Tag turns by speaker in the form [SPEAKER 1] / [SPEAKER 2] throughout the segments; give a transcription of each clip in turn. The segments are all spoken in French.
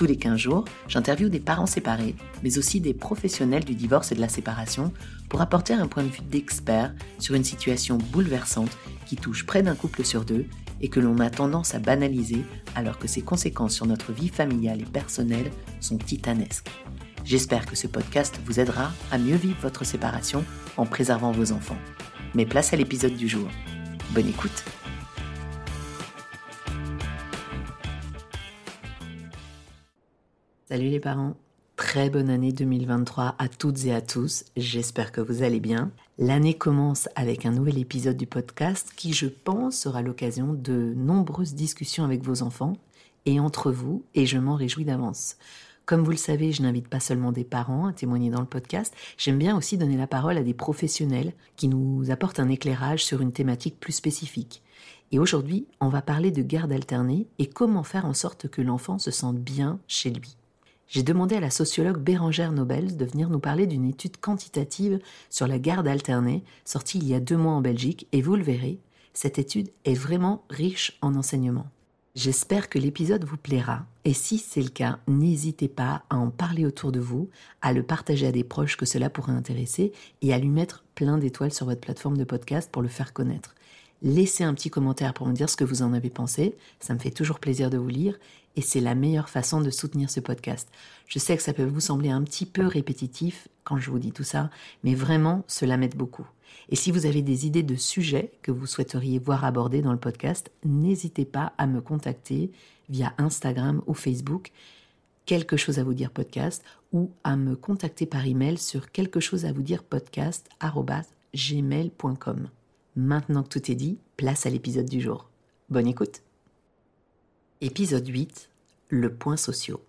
[SPEAKER 1] Tous les 15 jours, j'interviewe des parents séparés, mais aussi des professionnels du divorce et de la séparation pour apporter un point de vue d'expert sur une situation bouleversante qui touche près d'un couple sur deux et que l'on a tendance à banaliser alors que ses conséquences sur notre vie familiale et personnelle sont titanesques. J'espère que ce podcast vous aidera à mieux vivre votre séparation en préservant vos enfants. Mais place à l'épisode du jour. Bonne écoute Salut les parents Très bonne année 2023 à toutes et à tous, j'espère que vous allez bien. L'année commence avec un nouvel épisode du podcast qui je pense sera l'occasion de nombreuses discussions avec vos enfants et entre vous et je m'en réjouis d'avance. Comme vous le savez, je n'invite pas seulement des parents à témoigner dans le podcast, j'aime bien aussi donner la parole à des professionnels qui nous apportent un éclairage sur une thématique plus spécifique. Et aujourd'hui, on va parler de garde alternée et comment faire en sorte que l'enfant se sente bien chez lui j'ai demandé à la sociologue Bérangère Nobel de venir nous parler d'une étude quantitative sur la garde alternée sortie il y a deux mois en Belgique et vous le verrez, cette étude est vraiment riche en enseignements. J'espère que l'épisode vous plaira et si c'est le cas, n'hésitez pas à en parler autour de vous, à le partager à des proches que cela pourrait intéresser et à lui mettre plein d'étoiles sur votre plateforme de podcast pour le faire connaître. Laissez un petit commentaire pour me dire ce que vous en avez pensé, ça me fait toujours plaisir de vous lire et c'est la meilleure façon de soutenir ce podcast. Je sais que ça peut vous sembler un petit peu répétitif quand je vous dis tout ça, mais vraiment, cela m'aide beaucoup. Et si vous avez des idées de sujets que vous souhaiteriez voir abordés dans le podcast, n'hésitez pas à me contacter via Instagram ou Facebook, quelque chose à vous dire podcast, ou à me contacter par email sur quelque chose à vous dire podcast gmail.com. Maintenant que tout est dit, place à l'épisode du jour. Bonne écoute. Épisode 8 Le point sociaux.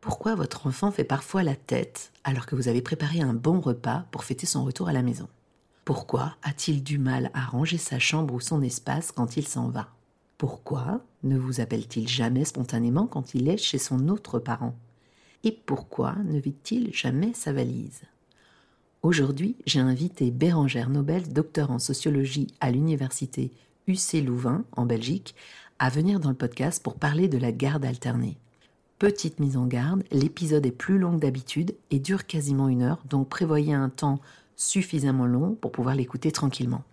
[SPEAKER 1] Pourquoi votre enfant fait parfois la tête alors que vous avez préparé un bon repas pour fêter son retour à la maison? Pourquoi a-t-il du mal à ranger sa chambre ou son espace quand il s'en va? Pourquoi ne vous appelle-t-il jamais spontanément quand il est chez son autre parent? Et pourquoi ne vide-t-il jamais sa valise? Aujourd'hui, j'ai invité Bérangère Nobel, docteur en sociologie à l'université UC Louvain en Belgique, à venir dans le podcast pour parler de la garde alternée. Petite mise en garde, l'épisode est plus long que d'habitude et dure quasiment une heure, donc prévoyez un temps suffisamment long pour pouvoir l'écouter tranquillement.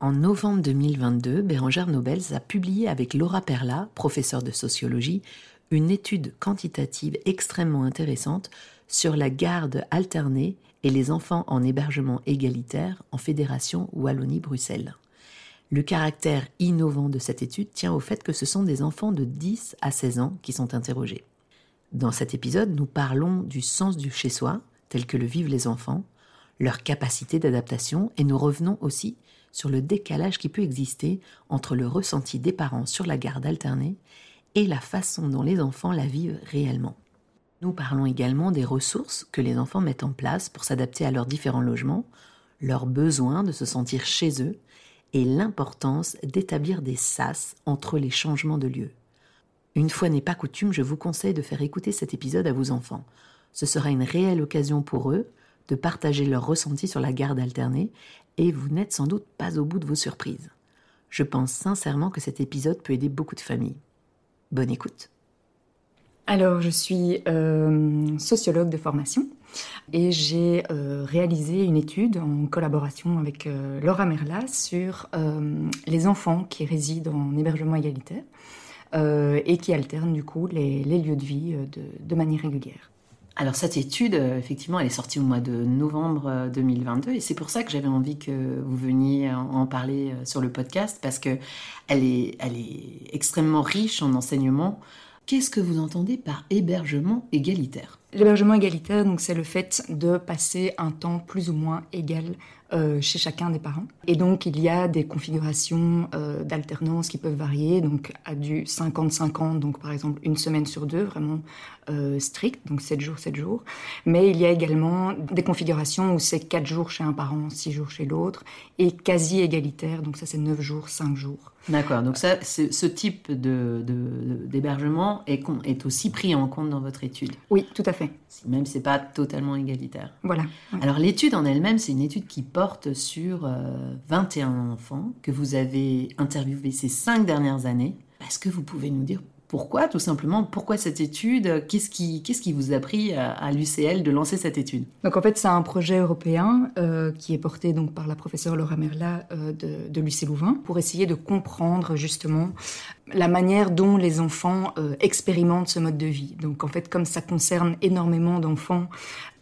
[SPEAKER 1] En novembre 2022, Bérangère Nobels a publié avec Laura Perla, professeure de sociologie, une étude quantitative extrêmement intéressante sur la garde alternée et les enfants en hébergement égalitaire en Fédération Wallonie-Bruxelles. Le caractère innovant de cette étude tient au fait que ce sont des enfants de 10 à 16 ans qui sont interrogés. Dans cet épisode, nous parlons du sens du chez-soi, tel que le vivent les enfants, leur capacité d'adaptation, et nous revenons aussi sur le décalage qui peut exister entre le ressenti des parents sur la garde alternée et la façon dont les enfants la vivent réellement. Nous parlons également des ressources que les enfants mettent en place pour s'adapter à leurs différents logements, leur besoin de se sentir chez eux et l'importance d'établir des sas entre les changements de lieu. Une fois n'est pas coutume, je vous conseille de faire écouter cet épisode à vos enfants. Ce sera une réelle occasion pour eux de partager leurs ressentis sur la garde alternée et vous n'êtes sans doute pas au bout de vos surprises. Je pense sincèrement que cet épisode peut aider beaucoup de familles. Bonne écoute.
[SPEAKER 2] Alors, je suis euh, sociologue de formation et j'ai euh, réalisé une étude en collaboration avec euh, Laura Merla sur les enfants qui résident en hébergement égalitaire et qui alternent du coup les, lieux de vie de, manière régulière.
[SPEAKER 1] Alors cette étude, effectivement, elle est sortie au mois de novembre 2022 et c'est pour ça que j'avais envie que vous veniez en parler sur le podcast parce que elle est, est extrêmement riche en enseignements Qu'est-ce que vous entendez par hébergement égalitaire?
[SPEAKER 2] L'hébergement égalitaire, donc, c'est le fait de passer un temps plus ou moins égal euh, chez chacun des parents. Et donc, il y a des configurations euh, d'alternance qui peuvent varier, donc à du 50-50, donc par exemple une semaine sur deux, vraiment euh, strict, donc 7 jours, 7 jours. Mais il y a également des configurations où c'est 4 jours chez un parent, 6 jours chez l'autre, et quasi égalitaire, donc ça c'est 9 jours, 5 jours.
[SPEAKER 1] D'accord, donc ça, ce type d'hébergement de, est, est, aussi pris en compte dans votre étude
[SPEAKER 2] Oui, tout à fait.
[SPEAKER 1] Même si ce n'est pas totalement égalitaire.
[SPEAKER 2] Voilà.
[SPEAKER 1] Alors l'étude en elle-même, c'est une étude qui porte sur 21 euh, enfants que vous avez interviewés ces 5 dernières années. Est-ce que vous pouvez nous dire pourquoi, tout simplement Pourquoi cette étude Qu'est-ce qui, vous a pris à, l'UCL de lancer cette étude?
[SPEAKER 2] Donc en fait, c'est un projet européen euh, qui est porté donc par la professeure Laura Merla euh, de, de pour essayer de comprendre justement la manière dont les enfants euh, expérimentent ce mode de vie. Donc en fait, comme ça concerne énormément d'enfants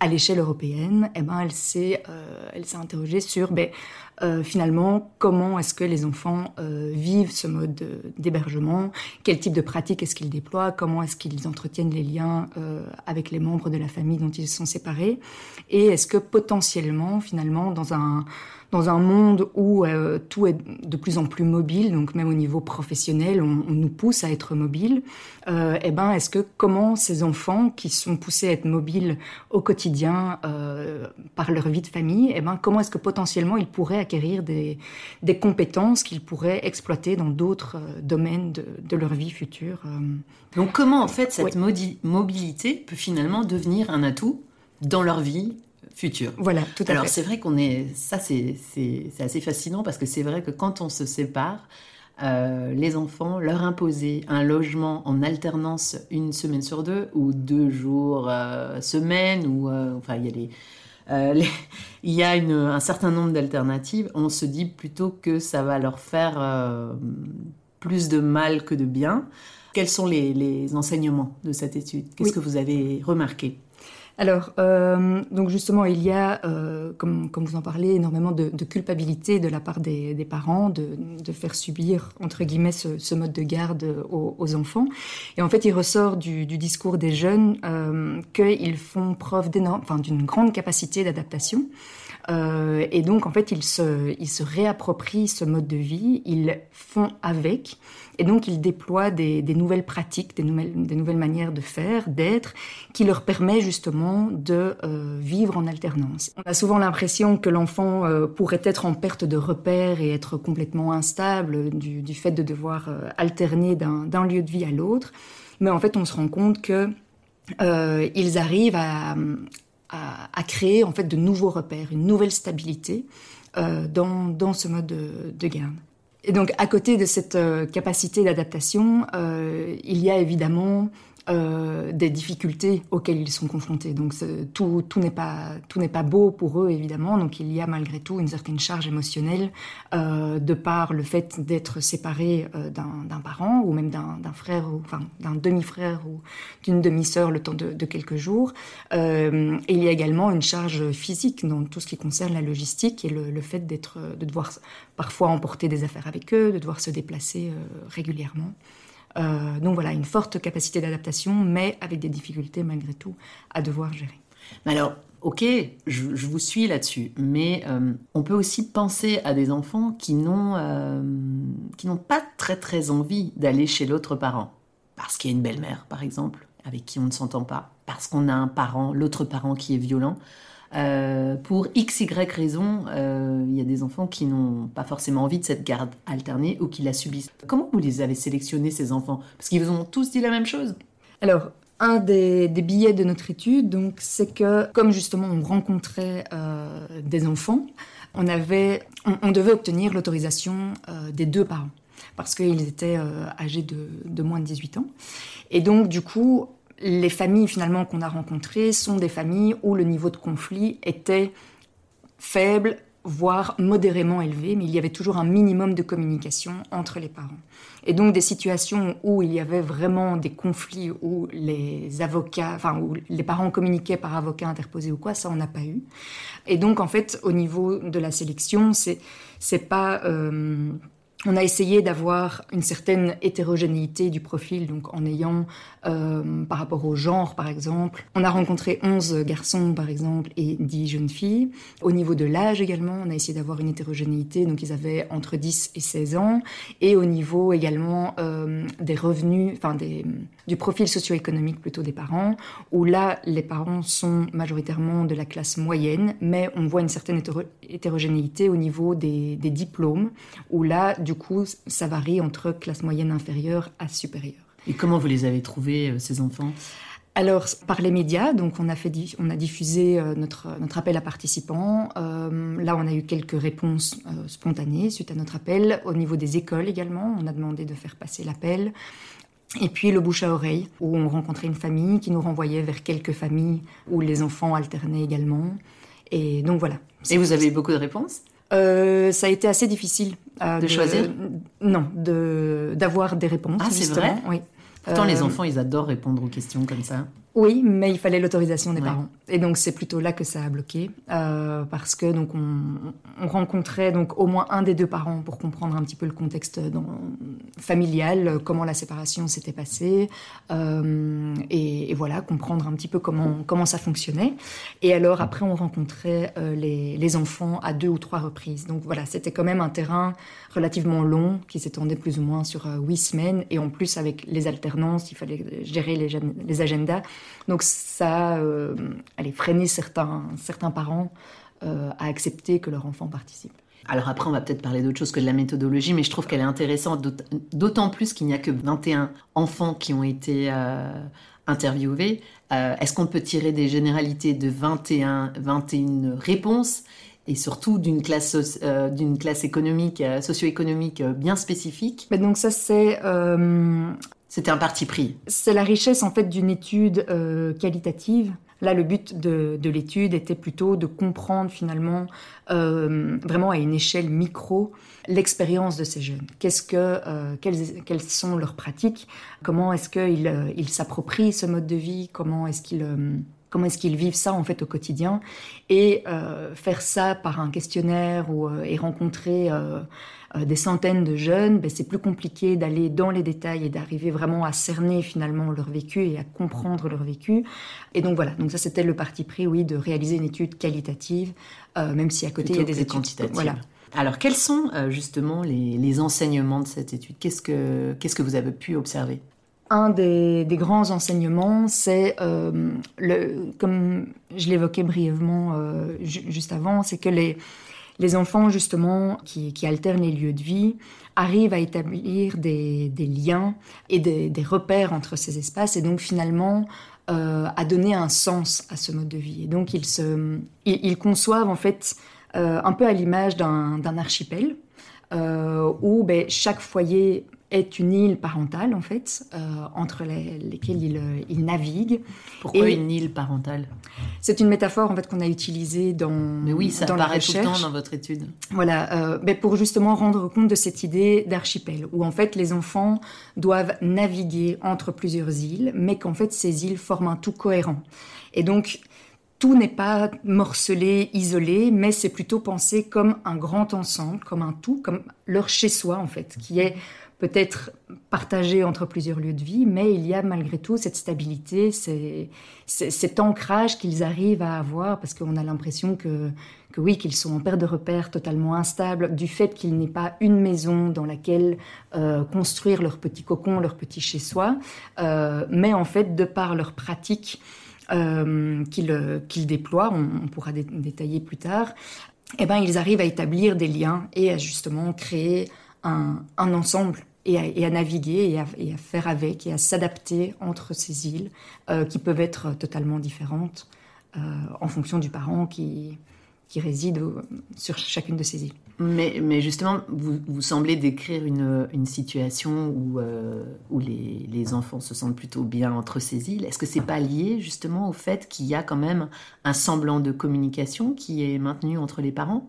[SPEAKER 2] à l'échelle européenne, eh ben, elle s'est euh, interrogée sur ben, euh, finalement comment est-ce que les enfants vivent ce mode d'hébergement, quel type de pratique est-ce qu'ils déploient, comment est-ce qu'ils entretiennent les liens avec les membres de la famille dont ils sont séparés, et est-ce que potentiellement finalement dans un dans un monde où euh, tout est de plus en plus mobile, donc même au niveau professionnel, on, nous pousse à être mobile. Euh, eh ben, est-ce que comment ces enfants qui sont poussés à être mobiles au quotidien euh, par leur vie de famille, eh ben, comment est-ce que potentiellement ils pourraient acquérir des, des compétences qu'ils pourraient exploiter dans d'autres euh, domaines de, de, leur vie future?
[SPEAKER 1] Donc, comment en fait cette mobilité peut finalement devenir un atout dans leur vie futur.
[SPEAKER 2] Voilà, tout à
[SPEAKER 1] Alors c'est vrai qu'on est, ça c'est assez fascinant parce que c'est vrai que quand on se sépare, euh, les enfants leur imposer un logement en alternance une semaine sur deux ou deux jours euh, semaine ou euh, enfin il y a les, euh, il y a une, un certain nombre d'alternatives. On se dit plutôt que ça va leur faire plus de mal que de bien. Quels sont les, les enseignements de cette étude? Qu'est-ce que vous avez remarqué?
[SPEAKER 2] Alors, euh, donc justement, il y a, euh, comme, comme, vous en parlez, énormément de, de culpabilité de la part des, des parents de, de, faire subir, entre guillemets, ce, ce mode de garde aux, aux, enfants. Et en fait, il ressort du, du discours des jeunes euh, qu'ils font preuve d'une grande capacité d'adaptation. Euh, et donc, en fait, ils se, réapproprient ce mode de vie, ils font avec. Et donc, ils déploient des, nouvelles pratiques, des nouvelles, manières de faire, d'être, qui leur permet justement de euh, vivre en alternance. On a souvent l'impression que l'enfant euh, pourrait être en perte de repères et être complètement instable du, fait de devoir alterner d'un lieu de vie à l'autre. Mais en fait, on se rend compte que ils arrivent à, à, créer en fait de nouveaux repères, une nouvelle stabilité euh, dans, dans ce mode de, de. Et donc, à côté de cette euh, capacité d'adaptation, euh, il y a évidemment euh, des difficultés auxquelles ils sont confrontés. Donc tout, tout n'est pas beau pour eux évidemment. Donc il y a malgré tout une certaine charge émotionnelle euh, de par le fait d'être séparé euh, d'un parent ou même d'un frère ou enfin d'un demi-frère ou d'une demi-sœur le temps de, quelques jours. Il y a également une charge physique dans tout ce qui concerne la logistique et le, le fait de devoir parfois emporter des affaires avec eux, de devoir se déplacer régulièrement. Euh, donc voilà, une forte capacité d'adaptation, mais avec des difficultés malgré tout à devoir gérer.
[SPEAKER 1] Alors, ok, je, vous suis là-dessus, mais euh, on peut aussi penser à des enfants qui n'ont euh, qui n'ont pas très très envie d'aller chez l'autre parent, parce qu'il y a une belle-mère, par exemple, avec qui on ne s'entend pas, parce qu'on a un parent, l'autre parent qui est violent. Euh, pour x, y raison, euh, il y a des enfants qui n'ont pas forcément envie de cette garde alternée ou qui la subissent. Comment vous les avez sélectionnés, ces enfants? Parce qu'ils vous ont tous dit la même chose
[SPEAKER 2] Alors, un des, billets de notre étude, donc, c'est que, comme justement on rencontrait euh, des enfants, on, avait, on, devait obtenir l'autorisation des deux parents parce qu'ils étaient âgés de moins de 18 ans. Et donc, du coup, les familles finalement qu'on a rencontrées sont des familles où le niveau de conflit était faible, voire modérément élevé, mais il y avait toujours un minimum de communication entre les parents. Et donc des situations où il y avait vraiment des conflits, où les avocats, enfin où les parents communiquaient par avocat interposé ou quoi, ça on n'a pas eu. Et donc en fait, au niveau de la sélection, c'est c'est pas euh, on a essayé d'avoir une certaine hétérogénéité du profil, donc en ayant, euh, par rapport au genre par exemple, on a rencontré 11 garçons par exemple et 10 jeunes filles. Au niveau de l'âge également, on a essayé d'avoir une hétérogénéité, donc ils avaient entre 10 et 16 ans. Et au niveau également euh, des revenus, enfin du profil socio-économique plutôt des parents, où là les parents sont majoritairement de la classe moyenne, mais on voit une certaine hétérogénéité au niveau des, des diplômes, où là du coup, ça varie entre classe moyenne inférieure à supérieure.
[SPEAKER 1] Et comment vous les avez trouvés, euh, ces enfants?
[SPEAKER 2] Alors, par les médias, donc on a, fait, on a diffusé euh, notre, notre appel à participants. Euh, là, on a eu quelques réponses spontanées suite à notre appel. Au niveau des écoles également, on a demandé de faire passer l'appel. Et puis le bouche à oreille, où on rencontrait une famille qui nous renvoyait vers quelques familles où les enfants alternaient également. Et donc voilà.
[SPEAKER 1] Et vous avez eu beaucoup de réponses?
[SPEAKER 2] Euh, ça a été assez difficile.
[SPEAKER 1] Euh, de, choisir
[SPEAKER 2] Non, d'avoir des réponses.
[SPEAKER 1] Ah, c'est vrai
[SPEAKER 2] Oui.
[SPEAKER 1] Pourtant, les euh, enfants, ils adorent répondre aux questions comme ça.
[SPEAKER 2] Oui, mais il fallait l'autorisation des parents. Et donc c'est plutôt là que ça a bloqué, euh, parce que donc on, rencontrait donc au moins un des deux parents pour comprendre un petit peu le contexte dans, familial, comment la séparation s'était passée, euh, et, voilà comprendre un petit peu comment comment ça fonctionnait. Et alors après on rencontrait euh, les, les, enfants à deux ou trois reprises. Donc voilà, c'était quand même un terrain relativement long qui s'étendait plus ou moins sur huit semaines, et en plus avec les alternances, il fallait gérer les, les agendas. Donc ça euh, allait freiner certains, certains parents euh, à accepter que leur enfant participe.
[SPEAKER 1] Alors après, on va peut-être parler d'autre chose que de la méthodologie, mais je trouve qu'elle est intéressante, d'autant plus qu'il n'y a que 21 enfants qui ont été euh, interviewés. Est-ce qu'on peut tirer des généralités de 21, 21 réponses? Et surtout d'une classe, d'une classe économique, socio-économique bien spécifique?
[SPEAKER 2] Mais Donc ça, c'est
[SPEAKER 1] c'était un parti pris.
[SPEAKER 2] C'est la richesse en fait d'une étude euh, qualitative. Là, le but de, l'étude était plutôt de comprendre finalement, euh, vraiment à une échelle micro, l'expérience de ces jeunes. Qu'est-ce que, euh, quelles, sont leurs pratiques? Comment est-ce qu'ils ils s'approprient ce mode de vie? Comment est-ce qu'ils comment est-ce qu'ils vivent ça en fait au quotidien et faire ça par un questionnaire ou et rencontrer euh, des centaines de jeunes, ben, c'est plus compliqué d'aller dans les détails et d'arriver vraiment à cerner finalement leur vécu et à comprendre leur vécu. Et donc voilà, donc ça c'était le parti pris, oui, de réaliser une étude qualitative, euh, même si à côté il y a des études
[SPEAKER 1] quantitatives. Voilà. Alors quels sont euh, justement les, enseignements de cette étude? Qu'est-ce que qu'est-ce que vous avez pu observer?
[SPEAKER 2] Un des, grands enseignements, c'est, le, comme je l'évoquais brièvement juste avant, c'est que les, enfants, justement, qui, alternent les lieux de vie, arrivent à établir des, liens et des, repères entre ces espaces et donc finalement euh, à donner un sens à ce mode de vie. Et donc ils, conçoivent en fait euh, un peu à l'image d'un archipel euh, où ben, chaque foyer est une île parentale, en fait, euh, entre lesquelles il, euh, il, navigue.
[SPEAKER 1] Pourquoi une île parentale?
[SPEAKER 2] C'est une métaphore, en fait, qu'on a utilisée dans
[SPEAKER 1] Mais oui, ça
[SPEAKER 2] dans
[SPEAKER 1] apparaît tout le temps dans votre étude.
[SPEAKER 2] Voilà, euh, mais pour justement rendre compte de cette idée d'archipel, où en fait les enfants doivent naviguer entre plusieurs îles, mais qu'en fait ces îles forment un tout cohérent. Et donc, tout n'est pas morcelé, isolé, mais c'est plutôt pensé comme un grand ensemble, comme un tout, comme leur chez-soi en fait, qui est peut-être partagé entre plusieurs lieux de vie, mais il y a malgré tout cette stabilité, cet ancrage qu'ils arrivent à avoir, parce qu'on a l'impression que, oui, qu'ils sont en perte de repères totalement instables, du fait qu'il n'y ait pas une maison dans laquelle euh, construire leur petit cocon, leur petit chez-soi, euh, mais en fait, de par leur pratique, euh, qu'ils déploient, on, pourra détailler plus tard, eh ben, ils arrivent à établir des liens et à justement créer un ensemble et à, naviguer et à, faire avec et à s'adapter entre ces îles euh, qui peuvent être totalement différentes euh, en fonction du parent qui, qui réside sur chacune de ces îles.
[SPEAKER 1] Mais, justement, vous, vous, semblez décrire une, une situation où, euh, où les, les, enfants se sentent plutôt bien entre ces îles. Est-ce que c'est pas lié justement au fait qu'il y a quand même un semblant de communication qui est maintenu entre les parents?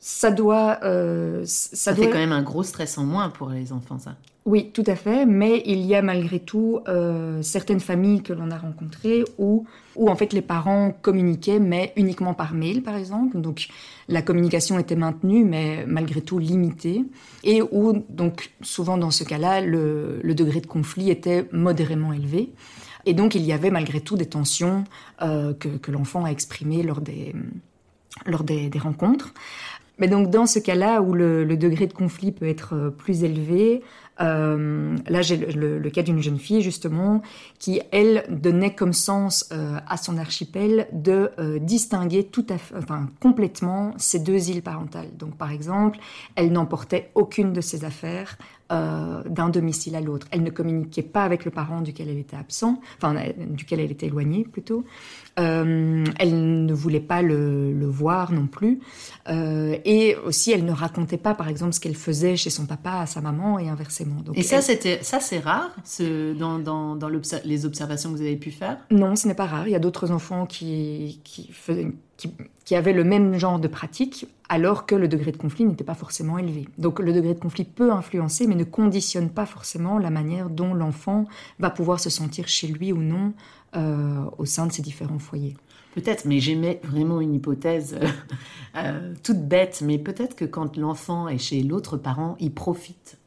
[SPEAKER 2] Ça doit.
[SPEAKER 1] Euh, ça, fait quand même un gros stress en moins pour les enfants, ça.
[SPEAKER 2] Oui, tout à fait, mais il y a malgré tout euh, certaines familles que l'on a rencontrées où, où en fait les parents communiquaient, mais uniquement par mail par exemple. Donc la communication était maintenue, mais malgré tout limitée, et où donc souvent dans ce cas-là, le, degré de conflit était modérément élevé. Et donc il y avait malgré tout des tensions euh, que, l'enfant a exprimées lors des, lors des rencontres. Mais donc dans ce cas-là où le, degré de conflit peut être euh, plus élevé, euh, là j'ai le, cas d'une jeune fille justement qui elle donnait comme sens euh, à son archipel de distinguer tout à fait, complètement ces deux îles parentales. Donc par exemple, elle n'emportait aucune de ses affaires d'un domicile à l'autre. Elle ne communiquait pas avec le parent duquel elle était absent, enfin duquel elle était éloignée plutôt. Euh, elle ne voulait pas le, voir non plus. Euh, et aussi, elle ne racontait pas, par exemple, ce qu'elle faisait chez son papa à sa maman et inversement.
[SPEAKER 1] Donc, et ça, c'était ça, c'est rare ce, dans, dans, dans les observations que vous avez pu faire?
[SPEAKER 2] Non, ce n'est pas rare. Il y a d'autres enfants qui, qui, qui, qui, avaient le même genre de pratique, alors que le degré de conflit n'était pas forcément élevé. Donc le degré de conflit peut influencer, mais ne conditionne pas forcément la manière dont l'enfant va pouvoir se sentir chez lui ou non euh, au sein de ces différents foyers.
[SPEAKER 1] Peut-être, mais j'aimais vraiment une hypothèse euh, euh, toute bête, mais peut-être que quand l'enfant est chez l'autre parent, il profite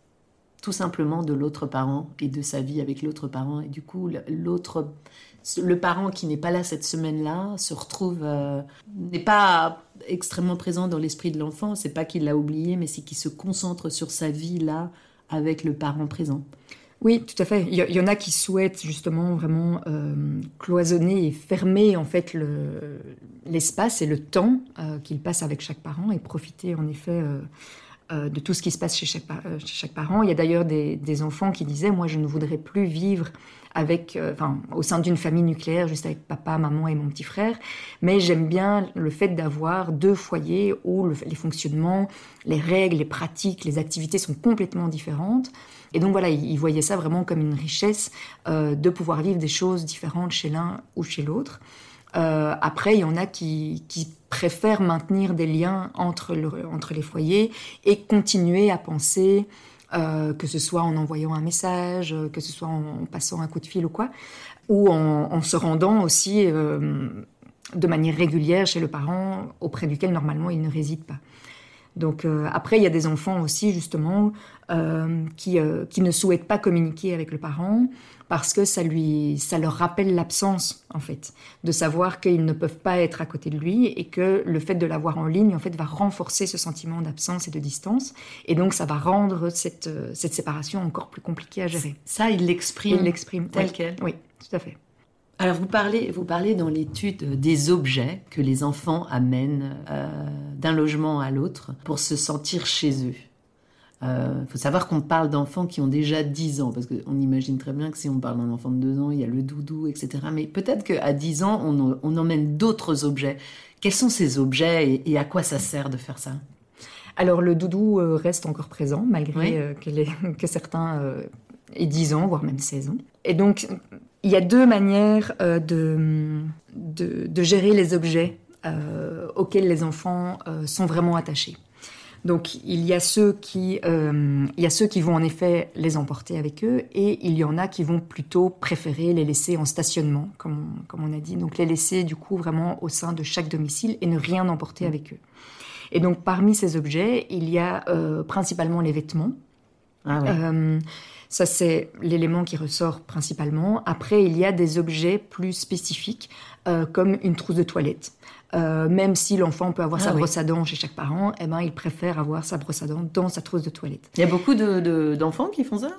[SPEAKER 1] tout simplement de l'autre parent et de sa vie avec l'autre parent. Et du coup, l'autre, le parent qui n'est pas là cette semaine-là se retrouve, n'est pas extrêmement présent dans l'esprit de l'enfant. C'est pas qu'il l'a oublié, mais c'est qu'il se concentre sur sa vie là avec le parent présent.
[SPEAKER 2] Oui, tout à fait. Il y, en a qui souhaitent justement vraiment euh, cloisonner et fermer en fait l'espace et le temps euh, qu'ils passent avec chaque parent et profiter en effet euh, de tout ce qui se passe chez chaque, parent. Il y a d'ailleurs des, enfants qui disaient moi je ne voudrais plus vivre avec, enfin, au sein d'une famille nucléaire, juste avec papa, maman et mon petit frère. Mais j'aime bien le fait d'avoir deux foyers où les fonctionnements, les règles, les pratiques, les activités sont complètement différentes. Et donc voilà, il, voyait ça vraiment comme une richesse euh, de pouvoir vivre des choses différentes chez l'un ou chez l'autre. Euh, après, il y en a qui, préfèrent maintenir des liens entre, entre les foyers et continuer à penser, euh, que ce soit en envoyant un message, que ce soit en, passant un coup de fil ou quoi, ou en, se rendant aussi de manière régulière chez le parent auprès duquel normalement il ne réside pas. Donc après, il y a des enfants aussi justement euh, qui, euh, qui, ne souhaitent pas communiquer avec le parent parce que ça, lui, ça leur rappelle l'absence, en fait, de savoir qu'ils ne peuvent pas être à côté de lui et que le fait de l'avoir en ligne, en fait, va renforcer ce sentiment d'absence et de distance. Et donc, ça va rendre cette, euh, cette séparation encore plus compliquée à gérer.
[SPEAKER 1] Ça, il l'exprime.
[SPEAKER 2] Il l'exprime
[SPEAKER 1] tel quel.
[SPEAKER 2] Oui, tout à fait.
[SPEAKER 1] Alors vous parlez, vous parlez dans l'étude des objets que les enfants amènent d'un logement à l'autre pour se sentir chez eux. Il euh, faut savoir qu'on parle d'enfants qui ont déjà 10 ans, parce qu'on imagine très bien que si on parle d'un enfant de 2 ans, il y a le doudou, etc. Mais peut-être qu'à 10 ans, on, emmène d'autres objets. Quels sont ces objets et, à quoi ça sert de faire ça?
[SPEAKER 2] Alors le doudou euh, reste encore présent, malgré euh, que, certains aient 10 ans, voire même 16 ans. Et donc, il y a deux manières de, de, gérer les objets auxquels les enfants sont vraiment attachés. Donc il y a ceux qui, euh, il y a ceux qui vont en effet les emporter avec eux et il y en a qui vont plutôt préférer les laisser en stationnement, comme on, comme on a dit. Donc les laisser du coup vraiment au sein de chaque domicile et ne rien emporter avec eux. Et donc parmi ces objets, il y a euh, principalement les vêtements. Ah euh, ça, c'est l'élément qui ressort principalement. Après, il y a des objets plus spécifiques, comme une trousse de toilette. Euh, même si l'enfant peut avoir ah sa brosse à dents chez chaque parent, eh ben, il préfère avoir sa brosse à dents dans sa trousse de toilette.
[SPEAKER 1] Il y a beaucoup d'enfants de, qui font ça?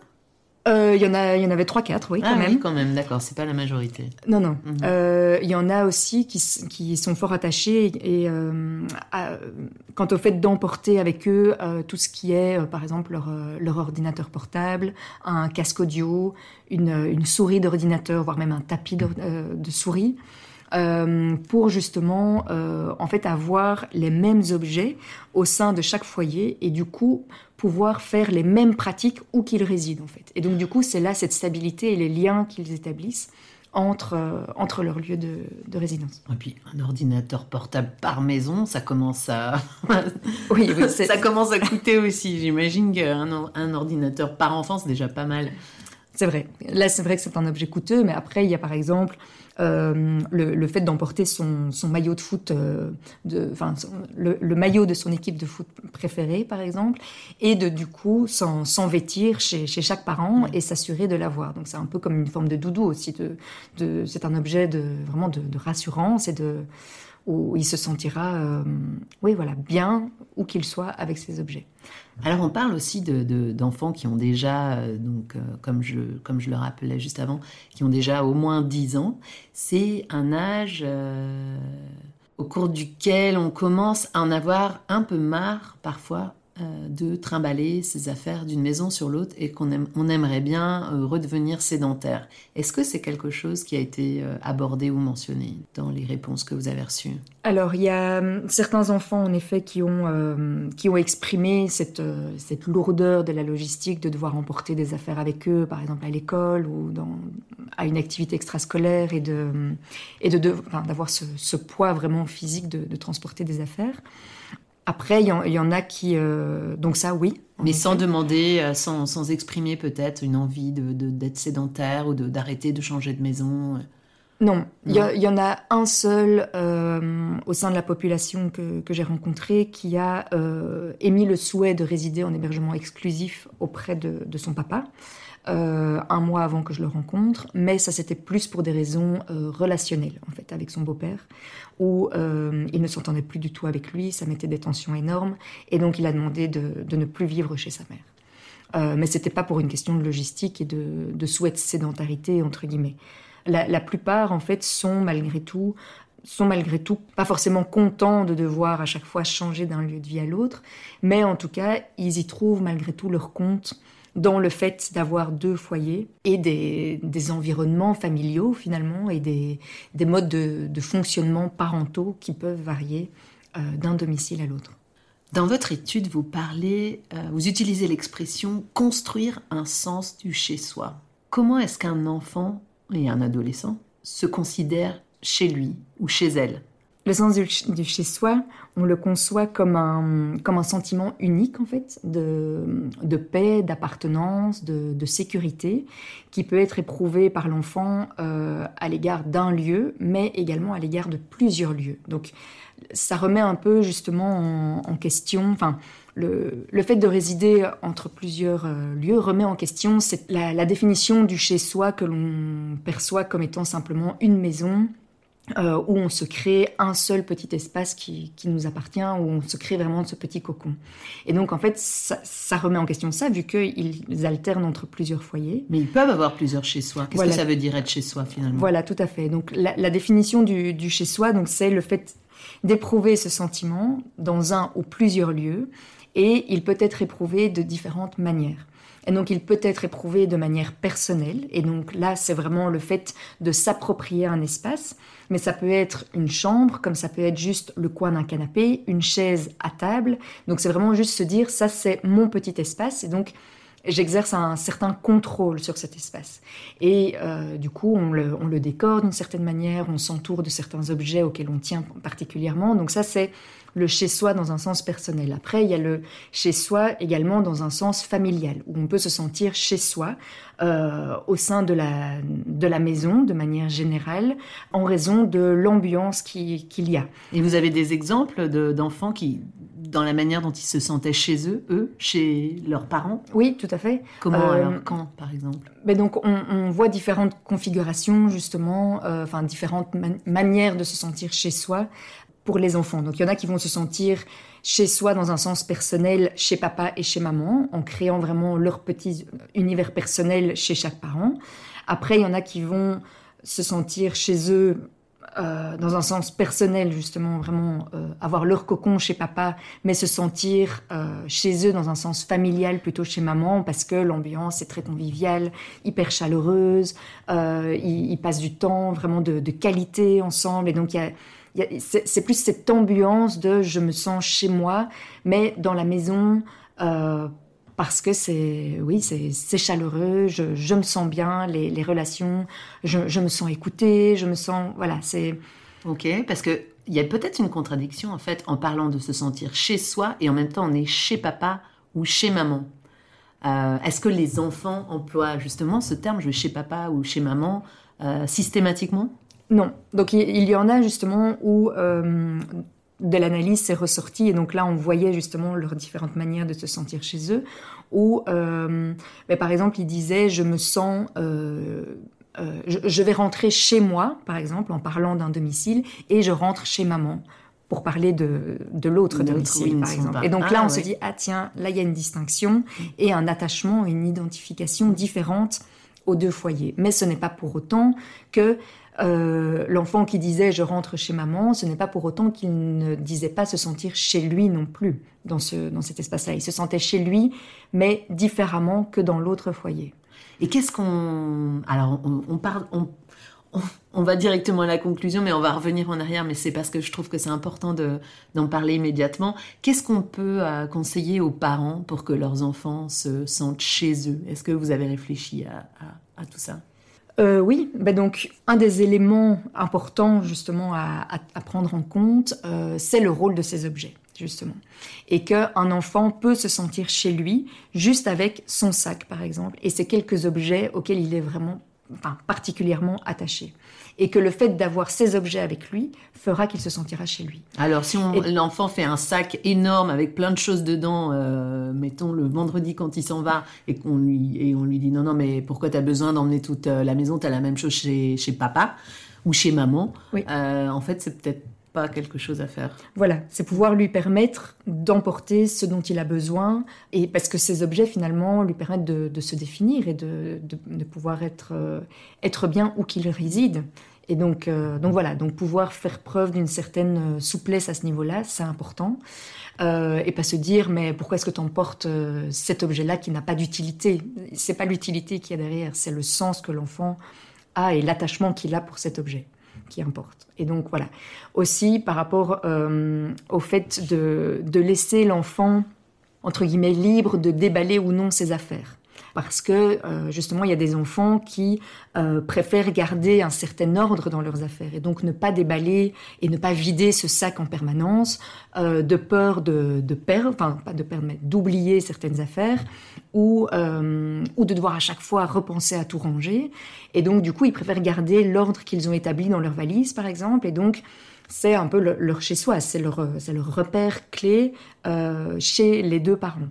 [SPEAKER 2] Euh, il y en a, il y en avait trois, quatre, oui, quand ah même.
[SPEAKER 1] Oui, quand même, d'accord. C'est pas la majorité.
[SPEAKER 2] Non, non. Mhm. Euh, il y en a aussi qui, qui sont fort attachés et quant au fait d'emporter avec eux tout ce qui est, par exemple, leur, leur, ordinateur portable, un casque audio, une, une souris d'ordinateur, voire même un tapis de, de souris. Euh, pour justement euh, en fait avoir les mêmes objets au sein de chaque foyer et du coup pouvoir faire les mêmes pratiques où qu'ils résident en fait. Et donc du coup c'est là cette stabilité et les liens qu'ils établissent entre, entre leur lieu de, résidence.
[SPEAKER 1] Et puis un ordinateur portable par maison, ça commence à
[SPEAKER 2] oui, oui
[SPEAKER 1] ça commence à coûter aussi. J'imagine qu'un un ordinateur par enfant c'est déjà pas mal.
[SPEAKER 2] C'est vrai. Là, c'est vrai que c'est un objet coûteux, mais après, il y a par exemple euh, le, fait d'emporter son, maillot de foot, euh, de, enfin, le, maillot de son équipe de foot préférée, par exemple, et de du coup s'en vêtir chez, chaque parent et s'assurer de l'avoir. Donc c'est un peu comme une forme de doudou aussi. De, c'est un objet de vraiment de, rassurance et de où il se sentira, euh, oui, voilà, bien où qu'il soit avec ces objets.
[SPEAKER 1] Alors on parle aussi d'enfants de, qui ont déjà, euh, donc, euh, comme, je, comme je le rappelais juste avant, qui ont déjà au moins 10 ans. C'est un âge au cours duquel on commence à en avoir un peu marre parfois euh, de trimballer ses affaires d'une maison sur l'autre et qu'on on aimerait bien euh, redevenir sédentaire. Est-ce que c'est quelque chose qui a été euh, abordé ou mentionné dans les réponses que vous avez reçues?
[SPEAKER 2] Alors, il y a hum, certains enfants, en effet, qui ont, qui ont exprimé cette, cette lourdeur de la logistique de devoir emporter des affaires avec eux, par exemple à l'école ou à une activité extrascolaire et de, et de, d'avoir ce, poids vraiment physique de transporter des affaires. Après, il y, en a qui... Euh, donc ça, oui.
[SPEAKER 1] Mais sans demander, euh, sans, sans exprimer peut-être une envie d'être de, d'être sédentaire ou d'arrêter de, changer de maison. Euh.
[SPEAKER 2] Non, il y, en a un seul au sein de la population que, que j'ai rencontré qui a émis le souhait de résider en hébergement exclusif auprès de, de son papa. Un mois avant que je le rencontre, mais ça c'était plus pour des raisons relationnelles en fait avec son beau-père, où euh, il ne s'entendait plus du tout avec lui, ça mettait des tensions énormes, et donc il a demandé de, ne plus vivre chez sa mère. Euh, mais c'était pas pour une question de logistique et de, de souhait de sédentarité entre guillemets. La, plupart en fait sont malgré tout sont malgré tout pas forcément contents de devoir à chaque fois changer d'un lieu de vie à l'autre, mais en tout cas ils y trouvent malgré tout leur compte dans le fait d'avoir deux foyers et des, environnements familiaux finalement et des, modes de, fonctionnement parentaux qui peuvent varier euh, d'un domicile à l'autre.
[SPEAKER 1] Dans votre étude, vous parlez, euh, vous utilisez l'expression construire un sens du chez-soi. Comment est-ce qu'un enfant et un adolescent se considèrent chez lui ou chez elle?
[SPEAKER 2] Le sens du, chez-soi, on le conçoit comme un, comme un sentiment unique, en fait, de, de paix, d'appartenance, de, de, sécurité, qui peut être éprouvé par l'enfant euh, à l'égard d'un lieu, mais également à l'égard de plusieurs lieux. Donc, ça remet un peu, justement, en, question, enfin, le, le, fait de résider entre plusieurs euh, lieux remet en question la, la définition du chez-soi que l'on perçoit comme étant simplement une maison euh, où on se crée un seul petit espace qui, nous appartient, où on se crée vraiment ce petit cocon. Et donc, en fait, ça, remet en question ça, vu qu'ils alternent entre plusieurs foyers.
[SPEAKER 1] Mais ils peuvent avoir plusieurs chez-soi. Qu'est-ce que ça veut dire être chez soi, finalement?
[SPEAKER 2] Voilà, tout à fait. Donc, la, définition du, du chez soi, donc, c'est le fait d'éprouver ce sentiment dans un ou plusieurs lieux, et il peut être éprouvé de différentes manières. Et donc, il peut être éprouvé de manière personnelle. Et donc, là, c'est vraiment le fait de s'approprier un espace. Mais ça peut être une chambre, comme ça peut être juste le coin d'un canapé, une chaise à table. Donc, c'est vraiment juste se dire, ça, c'est mon petit espace. Et donc, j'exerce un certain contrôle sur cet espace. Et euh, du coup, on le, on le décore d'une certaine manière, on s'entoure de certains objets auxquels on tient particulièrement. Donc ça, c'est le chez-soi dans un sens personnel. Après, il y a le chez-soi également dans un sens familial, où on peut se sentir chez soi euh, au sein de la, de la maison de manière générale, en raison de l'ambiance qu'il y a.
[SPEAKER 1] Et vous avez des exemples d'enfants qui, dans la manière dont ils se sentaient chez eux, eux, chez leurs parents?
[SPEAKER 2] Oui, tout à fait.
[SPEAKER 1] Comment euh, alors Quand, par exemple?
[SPEAKER 2] ben donc, on, voit différentes configurations, justement, euh, enfin, différentes manières de se sentir chez soi pour les enfants. Donc il y en a qui vont se sentir chez soi dans un sens personnel, chez papa et chez maman, en créant vraiment leur petit univers personnel chez chaque parent. Après, il y en a qui vont se sentir chez eux euh, dans un sens personnel, justement, vraiment euh, avoir leur cocon chez papa, mais se sentir euh, chez eux dans un sens familial plutôt chez maman, parce que l'ambiance est très conviviale, hyper chaleureuse, ils, passent du temps vraiment de, de qualité ensemble, et donc il y a c'est plus cette ambiance de je me sens chez moi, mais dans la maison, euh, parce que c'est oui c'est chaleureux je, je, me sens bien les, relations je, je, me sens écoutée je me sens voilà c'est
[SPEAKER 1] ok parce que il y a peut-être une contradiction en fait en parlant de se sentir chez soi et en même temps on est chez papa ou chez maman. Euh, est-ce que les enfants emploient justement ce terme je chez papa ou chez maman euh, systématiquement?
[SPEAKER 2] Non. Donc il, y en a justement où euh, de l'analyse s'est ressorti et donc là on voyait justement leurs différentes manières de se sentir chez eux. Ou euh, mais par exemple il disait je me sens euh, je, je, vais rentrer chez moi par exemple en parlant d'un domicile et je rentre chez maman pour parler de, de l'autre domicile par exemple. pas. et donc ah, là on ouais. se dit ah tiens là il y a une distinction et un attachement une identification différente aux deux foyers. Mais ce n'est pas pour autant que euh, l'enfant qui disait je rentre chez maman, ce n'est pas pour autant qu'il ne disait pas se sentir chez lui non plus dans, ce, dans cet espace-là. Il se sentait chez lui, mais différemment que dans l'autre foyer.
[SPEAKER 1] Et qu'est-ce qu'on... Alors, on, parle... On... On va directement à la conclusion, mais on va revenir en arrière, mais c'est parce que je trouve que c'est important d'en de, parler immédiatement. Qu'est-ce qu'on peut euh, conseiller aux parents pour que leurs enfants se sentent chez eux? Est-ce que vous avez réfléchi à tout ça?
[SPEAKER 2] Euh, oui, bah donc un des éléments importants justement à, prendre en compte, euh, c'est le rôle de ces objets justement, et qu'un enfant peut se sentir chez lui juste avec son sac par exemple, et c'est quelques objets auxquels il est vraiment enfin, particulièrement attaché et que le fait d'avoir ces objets avec lui fera qu'il se sentira chez lui.
[SPEAKER 1] Alors si l'enfant fait un sac énorme avec plein de choses dedans, euh, mettons le vendredi quand il s'en va et qu'on lui et on lui dit non non mais pourquoi tu as besoin d'emmener toute euh, la maison, tu as la même chose chez, chez papa ou chez maman.
[SPEAKER 2] Oui.
[SPEAKER 1] Euh, en fait, c'est peut-être pas quelque chose à faire.
[SPEAKER 2] Voilà, c'est pouvoir lui permettre d'emporter ce dont il a besoin, et parce que ces objets finalement lui permettent de, de se définir et de, de, de pouvoir être, euh, être bien où qu'il réside. Et donc, euh, donc voilà, donc pouvoir faire preuve d'une certaine souplesse à ce niveau-là, c'est important. Euh, et pas se dire mais pourquoi est-ce que tu emportes euh, cet objet-là qui n'a pas d'utilité? C'est pas l'utilité qui est derrière, c'est le sens que l'enfant a et l'attachement qu'il a pour cet objet qui importe. Et donc voilà. Aussi par rapport euh, au fait de, de laisser l'enfant entre guillemets libre de déballer ou non ses affaires parce que euh, justement il y a des enfants qui euh, préfèrent garder un certain ordre dans leurs affaires et donc ne pas déballer et ne pas vider ce sac en permanence euh, de peur de, de perdre, enfin pas de perdre, mais d'oublier certaines affaires ou, euh, ou de devoir à chaque fois repenser à tout ranger. Et donc du coup ils préfèrent garder l'ordre qu'ils ont établi dans leur valise par exemple et donc c'est un peu le, leur chez-soi, c'est leur, leur repère clé euh, chez les deux parents.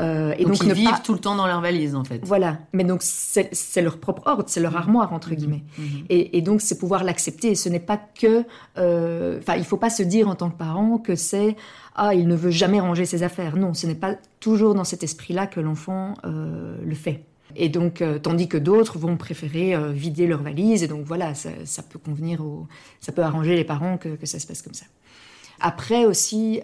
[SPEAKER 1] Euh, et donc, donc ils vivent pas... tout le temps dans leur valise en fait.
[SPEAKER 2] Voilà, mais donc c'est leur propre ordre, c'est leur mmh. armoire entre mmh. guillemets. Mmh. Et, et, donc c'est pouvoir l'accepter. Et ce n'est pas que, euh, enfin, euh, il faut pas se dire en tant que parent que c'est ah il ne veut jamais ranger ses affaires. Non, ce n'est pas toujours dans cet esprit-là que l'enfant euh, le fait. Et donc, tandis que d'autres vont préférer vider leur valise. Et donc voilà, ça, ça, peut convenir, au, ça peut arranger les parents que, que ça se passe comme ça. Après aussi,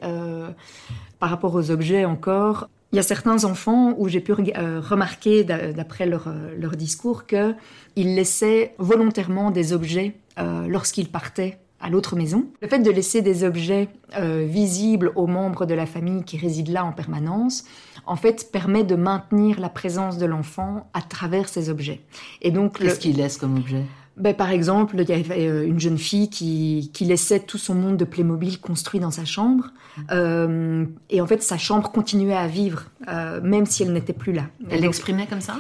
[SPEAKER 2] par rapport aux objets encore, il y a certains enfants où j'ai pu euh, remarquer, d'après leur, euh, leur, discours, qu'ils laissaient volontairement des objets euh, lorsqu'ils partaient à l'autre maison. Le fait de laisser des objets visibles aux membres de la famille qui résident là en permanence, en fait, permet de maintenir la présence de l'enfant à travers ces objets.
[SPEAKER 1] Et donc, qu'est-ce le... qu'il laisse comme objet?
[SPEAKER 2] Ben, par exemple, il y avait euh, une jeune fille qui, qui, laissait tout son monde de Playmobil construit dans sa chambre. Euh, et en fait, sa chambre continuait à vivre, euh, même si elle n'était plus là.
[SPEAKER 1] Elle l'exprimait comme ça?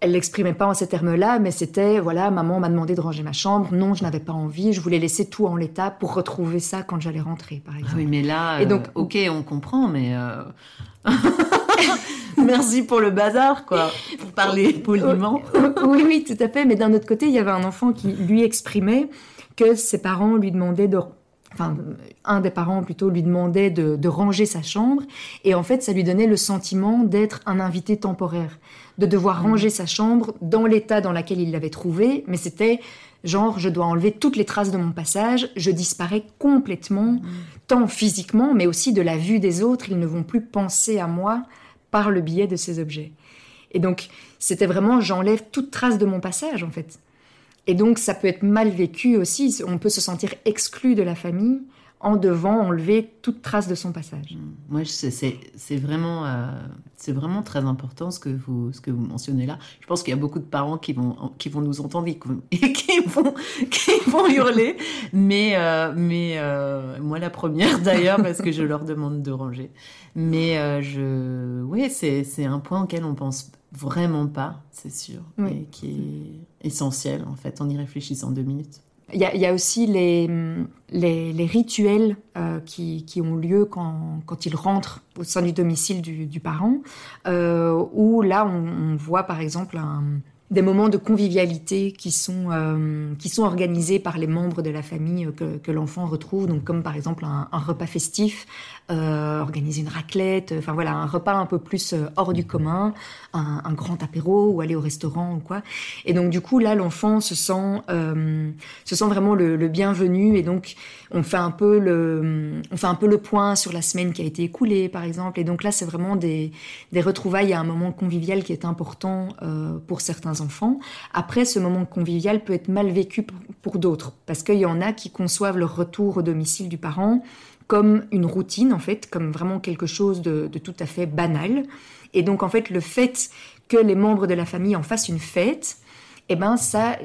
[SPEAKER 2] Elle l'exprimait pas en ces termes-là, mais c'était voilà, maman m'a demandé de ranger ma chambre. Non, je n'avais pas envie. Je voulais laisser tout en l'état pour retrouver ça quand j'allais rentrer, par exemple.
[SPEAKER 1] Ah oui, mais là, et donc, euh, ok, on comprend, mais. Merci pour le bazar, quoi, pour parler poliment.
[SPEAKER 2] oui, oui, tout à fait. Mais d'un autre côté, il y avait un enfant qui lui exprimait que ses parents lui demandaient de enfin un des parents plutôt lui demandait de, de, ranger sa chambre et en fait ça lui donnait le sentiment d'être un invité temporaire de devoir mmh. ranger sa chambre dans l'état dans lequel il l'avait trouvé mais c'était genre je dois enlever toutes les traces de mon passage je disparais complètement mmh. tant physiquement mais aussi de la vue des autres ils ne vont plus penser à moi par le biais de ces objets. Et donc, c'était vraiment, j'enlève toute trace de mon passage, en fait. Et donc, ça peut être mal vécu aussi. On peut se sentir exclu de la famille en devant enlever toute trace de son passage. Mmh.
[SPEAKER 1] Moi, c'est vraiment, euh, c'est vraiment très important ce que vous, ce que vous mentionnez là. Je pense qu'il y a beaucoup de parents qui vont, qui vont nous entendre et qui vont, qui vont hurler, mais, euh, mais euh, moi la première d'ailleurs parce que je leur demande de ranger. Mais je, oui, c'est un point auquel on pense vraiment pas, c'est sûr, et qui est essentiel en fait en y réfléchissant deux minutes.
[SPEAKER 2] Il y, a, aussi les, les, rituels euh, qui, qui, ont lieu quand, quand il rentre au sein du domicile du, du parent, euh, où là on, on, voit par exemple un, des moments de convivialité qui sont, euh, qui sont organisés par les membres de la famille que, que l'enfant retrouve, donc comme par exemple un, un repas festif, euh, organiser une raclette, enfin voilà, un repas un peu plus euh, hors du commun, un, un, grand apéro ou aller au restaurant ou quoi. Et donc du coup là, l'enfant se sent, euh, se sent vraiment le, le, bienvenu et donc on fait un peu le, on fait un peu le point sur la semaine qui a été écoulée par exemple. Et donc là, c'est vraiment des, des retrouvailles à un moment convivial qui est important euh, pour certains enfants. Après, ce moment convivial peut être mal vécu pour, d'autres, parce qu'il y en a qui conçoivent leur retour au domicile du parent comme une routine, en fait, comme vraiment quelque chose de, tout à fait banal. Et donc, en fait, le fait que les membres de la famille en fassent une fête, eh ben, ça,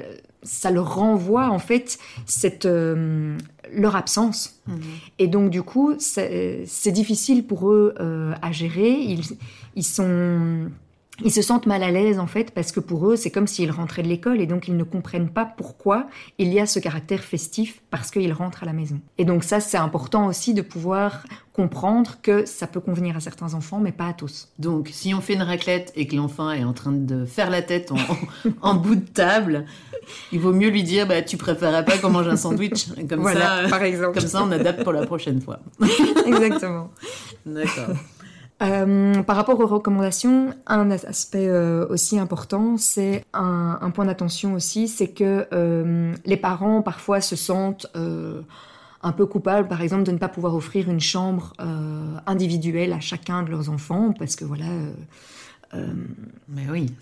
[SPEAKER 2] ça leur renvoie, en fait, cette, euh, leur absence. Mmh. Et donc, du coup, c'est difficile pour eux euh, à gérer. Ils, ils sont ils se sentent mal à l'aise en fait parce que pour eux c'est comme s'ils rentraient de l'école et donc ils ne comprennent pas pourquoi il y a ce caractère festif parce qu'ils rentrent à la maison. Et donc ça c'est important aussi de pouvoir comprendre que ça peut convenir à certains enfants mais pas à tous.
[SPEAKER 1] Donc si on fait une raclette et que l'enfant est en train de faire la tête en, bout de table, il vaut mieux lui dire bah tu préférerais pas qu'on mange un sandwich comme ça par exemple. Comme ça on adapte pour la prochaine fois.
[SPEAKER 2] Exactement.
[SPEAKER 1] D'accord.
[SPEAKER 2] Euh, par rapport aux recommandations, un aspect euh, aussi important, c'est un, point d'attention aussi, c'est que euh, les parents parfois se sentent un peu coupables, par exemple, de ne pas pouvoir offrir une chambre individuelle à chacun de leurs enfants, parce que voilà.
[SPEAKER 1] Mais oui.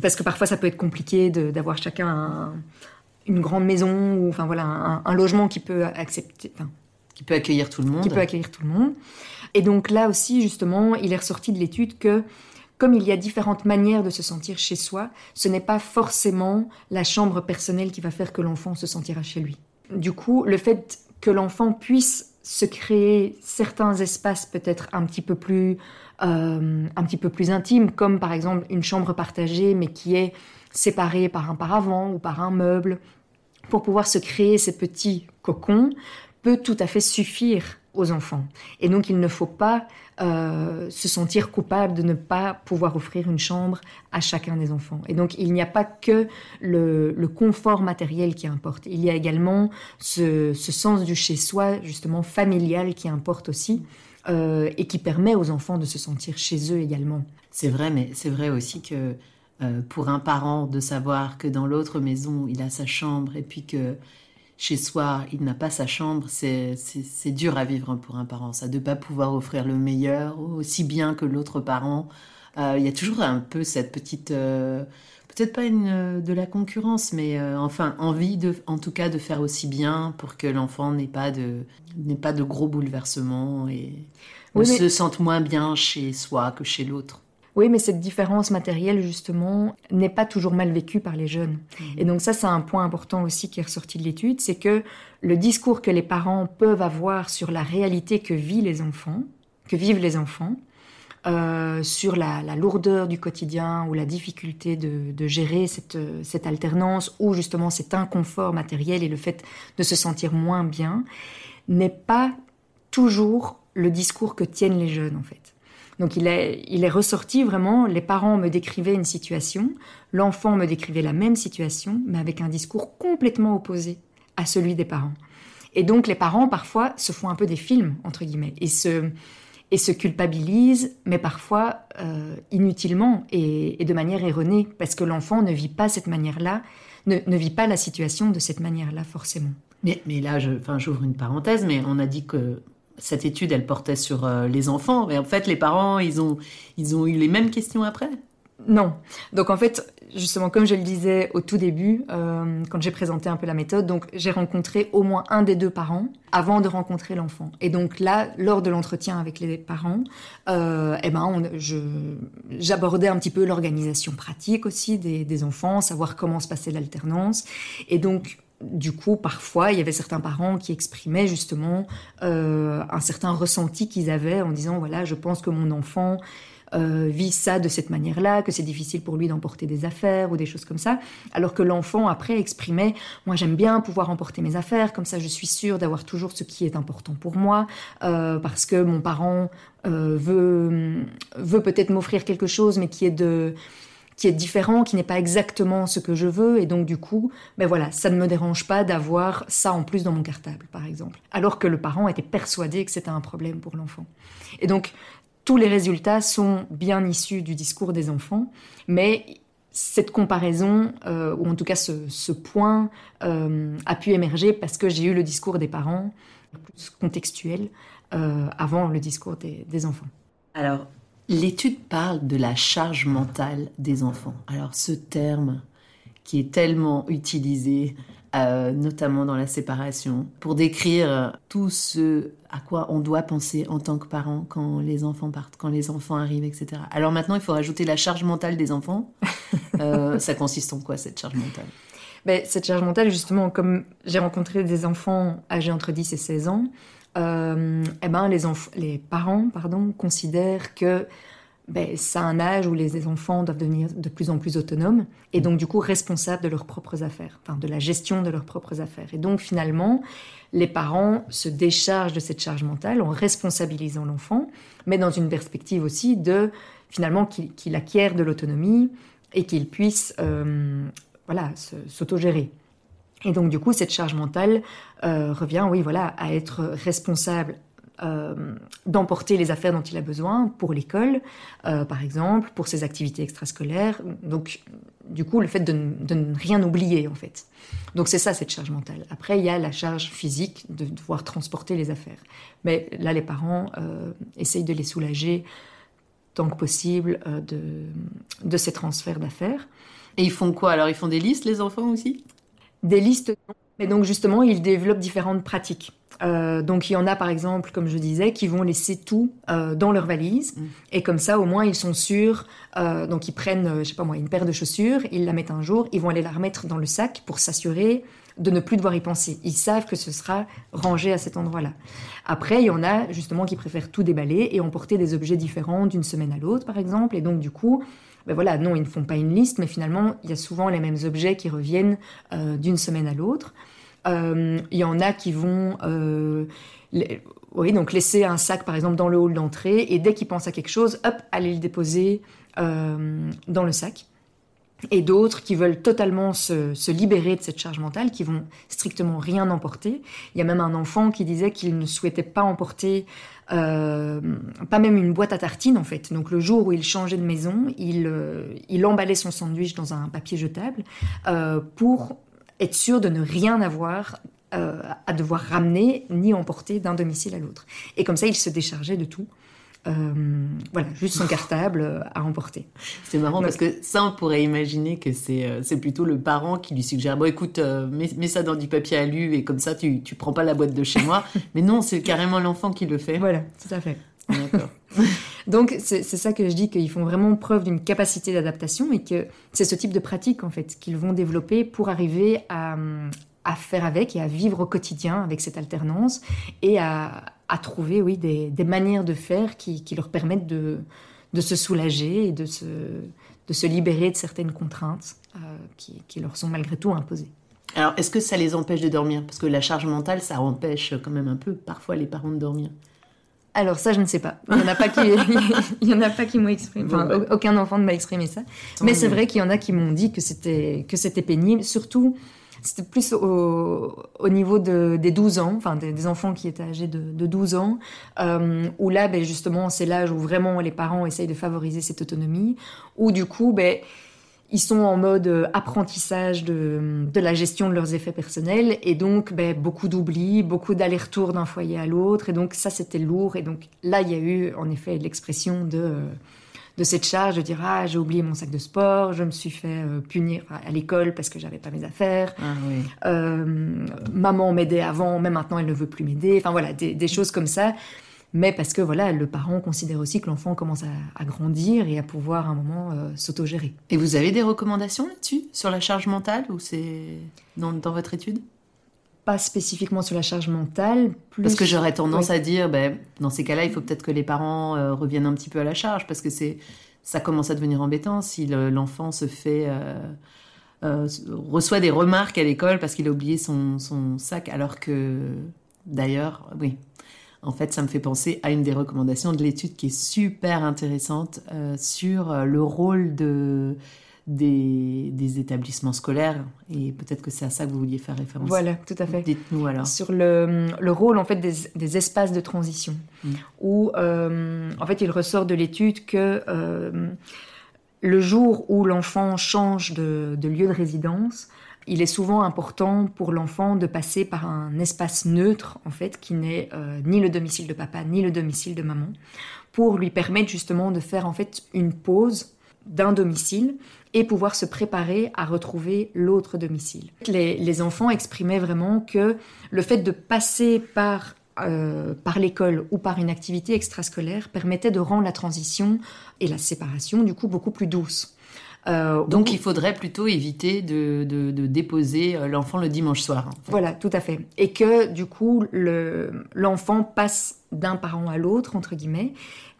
[SPEAKER 2] parce que parfois ça peut être compliqué d'avoir chacun une grande maison ou enfin voilà un, un logement qui peut accepter,
[SPEAKER 1] qui peut accueillir tout le monde.
[SPEAKER 2] Qui peut accueillir tout le monde. Et donc là aussi, justement, il est ressorti de l'étude que comme il y a différentes manières de se sentir chez soi, ce n'est pas forcément la chambre personnelle qui va faire que l'enfant se sentira chez lui. Du coup, le fait que l'enfant puisse se créer certains espaces peut-être un petit peu plus euh, un petit peu plus intimes, comme par exemple une chambre partagée, mais qui est séparée par un paravent ou par un meuble, pour pouvoir se créer ces petits cocons, peut tout à fait suffire aux enfants. Et donc il ne faut pas euh, se sentir coupable de ne pas pouvoir offrir une chambre à chacun des enfants. Et donc il n'y a pas que le, confort matériel qui importe, il y a également ce, sens du chez-soi, justement familial, qui importe aussi. Euh, et qui permet aux enfants de se sentir chez eux également.
[SPEAKER 1] C'est vrai, mais c'est vrai aussi que euh, pour un parent de savoir que dans l'autre maison, il a sa chambre et puis que chez soi, il n'a pas sa chambre, c'est dur à vivre pour un parent, ça, de ne pas pouvoir offrir le meilleur aussi bien que l'autre parent. Euh, il y a toujours un peu cette petite, euh, peut-être pas une, de la concurrence, mais euh, enfin envie de, en tout cas de faire aussi bien pour que l'enfant n'ait pas de, n'ait pas de gros bouleversements et se sente moins bien chez soi que chez l'autre.
[SPEAKER 2] Oui, mais cette différence matérielle, justement, n'est pas toujours mal vécue par les jeunes. Mhm. Et donc ça, c'est un point important aussi qui est ressorti de l'étude, c'est que le discours que les parents peuvent avoir sur la réalité que vivent les enfants, que vivent les enfants, euh, sur la, lourdeur du quotidien ou la difficulté de, gérer cette, cette, alternance ou justement cet inconfort matériel et le fait de se sentir moins bien, n'est pas toujours le discours que tiennent les jeunes en fait. Donc il est, ressorti vraiment, les parents me décrivaient une situation, l'enfant me décrivait la même situation, mais avec un discours complètement opposé à celui des parents. Et donc les parents parfois se font un peu des films, entre guillemets, et se, culpabilisent, mais parfois euh, inutilement et, de manière erronée, parce que l'enfant ne vit pas cette manière-là, ne, vit pas la situation de cette manière-là forcément.
[SPEAKER 1] Mais, mais là, j'ouvre une parenthèse, mais on a dit que cette étude, elle portait sur euh, les enfants, mais en fait, les parents, ils ont, ils ont eu les mêmes questions après?
[SPEAKER 2] Non. Donc en fait, justement, comme je le disais au tout début, euh, quand j'ai présenté un peu la méthode, donc j'ai rencontré au moins un des deux parents avant de rencontrer l'enfant. Et donc là, lors de l'entretien avec les parents, euh, eh ben, j'abordais un petit peu l'organisation pratique aussi des, des, enfants, savoir comment se passait l'alternance. Et donc, du coup, parfois, il y avait certains parents qui exprimaient justement euh, un certain ressenti qu'ils avaient en disant, voilà, je pense que mon enfant euh, vit ça de cette manière-là, que c'est difficile pour lui d'emporter des affaires ou des choses comme ça, alors que l'enfant après exprimait moi j'aime bien pouvoir emporter mes affaires, comme ça je suis sûre d'avoir toujours ce qui est important pour moi, euh, parce que mon parent veut peut-être m'offrir quelque chose, mais qui est de qui est différent, qui n'est pas exactement ce que je veux, et donc du coup, ben voilà, ça ne me dérange pas d'avoir ça en plus dans mon cartable, par exemple. Alors que le parent était persuadé que c'était un problème pour l'enfant. Et donc, tous les résultats sont bien issus du discours des enfants, mais cette comparaison, euh, ou en tout cas ce, point, euh, a pu émerger parce que j'ai eu le discours des parents, plus contextuel, euh, avant le discours des, des enfants.
[SPEAKER 1] Alors, l'étude parle de la charge mentale des enfants. Alors, ce terme qui est tellement utilisé euh, notamment dans la séparation, pour décrire tout ce à quoi on doit penser en tant que parent quand les enfants partent, quand les enfants arrivent, etc. Alors maintenant, il faut rajouter la charge mentale des enfants. Euh, ça consiste en quoi cette charge mentale?
[SPEAKER 2] Ben, Cette charge mentale, justement, comme j'ai rencontré des enfants âgés entre 10 et 16 ans, euh, eh ben, les, parents pardon, considèrent que ben, c'est un âge où les enfants doivent devenir de plus en plus autonomes et donc du coup responsables de leurs propres affaires, enfin de la gestion de leurs propres affaires. Et donc finalement, les parents se déchargent de cette charge mentale en responsabilisant l'enfant, mais dans une perspective aussi de finalement qu'il acquiert de l'autonomie et qu'il puisse euh, voilà s'autogérer. Et donc du coup, cette charge mentale euh, revient, oui, voilà, à être responsable euh, d'emporter les affaires dont il a besoin pour l'école, euh, par exemple, pour ses activités extrascolaires. Donc, du coup, le fait de, ne rien oublier, en fait. Donc, c'est ça, cette charge mentale. Après, il y a la charge physique de devoir transporter les affaires. Mais là, les parents essayent de les soulager tant que possible de, de ces transferts d'affaires.
[SPEAKER 1] Et ils font quoi Alors, ils font des listes, les enfants aussi?
[SPEAKER 2] Des listes. Mais donc, justement, ils développent différentes pratiques. Euh, donc il y en a par exemple, comme je disais, qui vont laisser tout euh, dans leur valise mm. et comme ça au moins ils sont sûrs. Euh, donc ils prennent, je sais pas moi, une paire de chaussures, ils la mettent un jour, ils vont aller la remettre dans le sac pour s'assurer de ne plus devoir y penser. Ils savent que ce sera rangé à cet endroit-là. Après, il y en a justement qui préfèrent tout déballer et emporter des objets différents d'une semaine à l'autre, par exemple. Et donc du coup, ben voilà, non, ils ne font pas une liste, mais finalement, il y a souvent les mêmes objets qui reviennent d'une semaine à l'autre. Euh, il y en a qui vont euh, oui, donc laisser un sac par exemple dans le hall d'entrée et dès qu'ils pensent à quelque chose, hop, aller le déposer euh, dans le sac. Et d'autres qui veulent totalement se, libérer de cette charge mentale, qui vont strictement rien emporter. Il y a même un enfant qui disait qu'il ne souhaitait pas emporter, pas même une boîte à tartines en fait. Donc le jour où il changeait de maison, il, il emballait son sandwich dans un papier jetable pour être sûr de ne rien avoir euh, à devoir ramener ni emporter d'un domicile à l'autre. Et comme ça, il se déchargeait de tout. Euh, voilà, juste son cartable euh, à emporter.
[SPEAKER 1] C'est marrant parce que ça, on pourrait imaginer que c'est c'est plutôt le parent qui lui suggère Bon, écoute, mets, ça dans du papier alu et comme ça, tu, tu prends pas la boîte de chez moi. Mais non, c'est carrément l'enfant qui le fait.
[SPEAKER 2] Voilà, tout à fait. D'accord. Donc c'est ça que je dis qu'ils font vraiment preuve d'une capacité d'adaptation et que c'est ce type de pratique en fait qu'ils vont développer pour arriver à, faire avec et à vivre au quotidien avec cette alternance et à, trouver oui des, manières de faire qui, leur permettent de, se soulager et de se, de se libérer de certaines contraintes euh, qui, qui leur sont malgré tout imposées.
[SPEAKER 1] Alors, est-ce que ça les empêche de dormir? Parce que la charge mentale, ça empêche quand même un peu parfois les parents de dormir.
[SPEAKER 2] Alors ça, je ne sais pas. Il n'y en a pas qui, il y en a pas qui m'ont exprimé. Enfin, aucun enfant ne m'a exprimé ça. Mais c'est vrai qu'il y en a qui m'ont dit que c'était que c'était pénible. Surtout, c'était plus au, niveau de, des 12 ans, enfin des, enfants qui étaient âgés de, de 12 ans, euh, où là, ben, justement, c'est l'âge où vraiment les parents essayent de favoriser cette autonomie, où du coup, ben ils sont en mode euh, apprentissage de, la gestion de leurs effets personnels et donc ben, beaucoup d'oubli, beaucoup d'allers-retours d'un foyer à l'autre et donc ça c'était lourd et donc là il y a eu en effet l'expression de, de cette charge de dire ah j'ai oublié mon sac de sport, je me suis fait euh, punir à l'école parce que j'avais pas mes affaires,
[SPEAKER 1] ah
[SPEAKER 2] euh, maman m'aidait avant, mais maintenant elle ne veut plus m'aider. Enfin voilà des, choses comme ça. Mais parce que voilà, le parent considère aussi que l'enfant commence à, grandir et à pouvoir à un moment euh, s'autogérer.
[SPEAKER 1] Et vous avez des recommandations là-dessus sur la charge mentale ou c'est dans, dans votre étude?
[SPEAKER 2] Pas spécifiquement sur la charge mentale.
[SPEAKER 1] Parce que j'aurais tendance à dire, ben, dans ces cas-là, il faut peut-être que les parents euh, reviennent un petit peu à la charge, parce que c'est, ça commence à devenir embêtant si l'enfant se fait euh, euh, reçoit des remarques à l'école parce qu'il a oublié son, son, sac, alors que d'ailleurs, oui. En fait, ça me fait penser à une des recommandations de l'étude qui est super intéressante sur le rôle de des, établissements scolaires. Et peut-être que c'est à ça que vous vouliez faire référence.
[SPEAKER 2] Voilà, tout à fait.
[SPEAKER 1] Dites-nous alors.
[SPEAKER 2] Sur le, le, rôle en fait des, espaces de transition, mm. où euh, en fait il ressort de l'étude que euh, le jour où l'enfant change de, lieu de résidence, il est souvent important pour l'enfant de passer par un espace neutre, en fait, qui n'est euh, ni le domicile de papa ni le domicile de maman, pour lui permettre justement de faire en fait une pause d'un domicile et pouvoir se préparer à retrouver l'autre domicile. Les, enfants exprimaient vraiment que le fait de passer par, euh, par l'école ou par une activité extrascolaire permettait de rendre la transition et la séparation du coup beaucoup plus douce.
[SPEAKER 1] Euh, Donc il faudrait plutôt éviter de, de, déposer euh, l'enfant le dimanche soir.
[SPEAKER 2] Voilà, tout à fait. Et que du coup l'enfant passe d'un parent à l'autre, entre guillemets,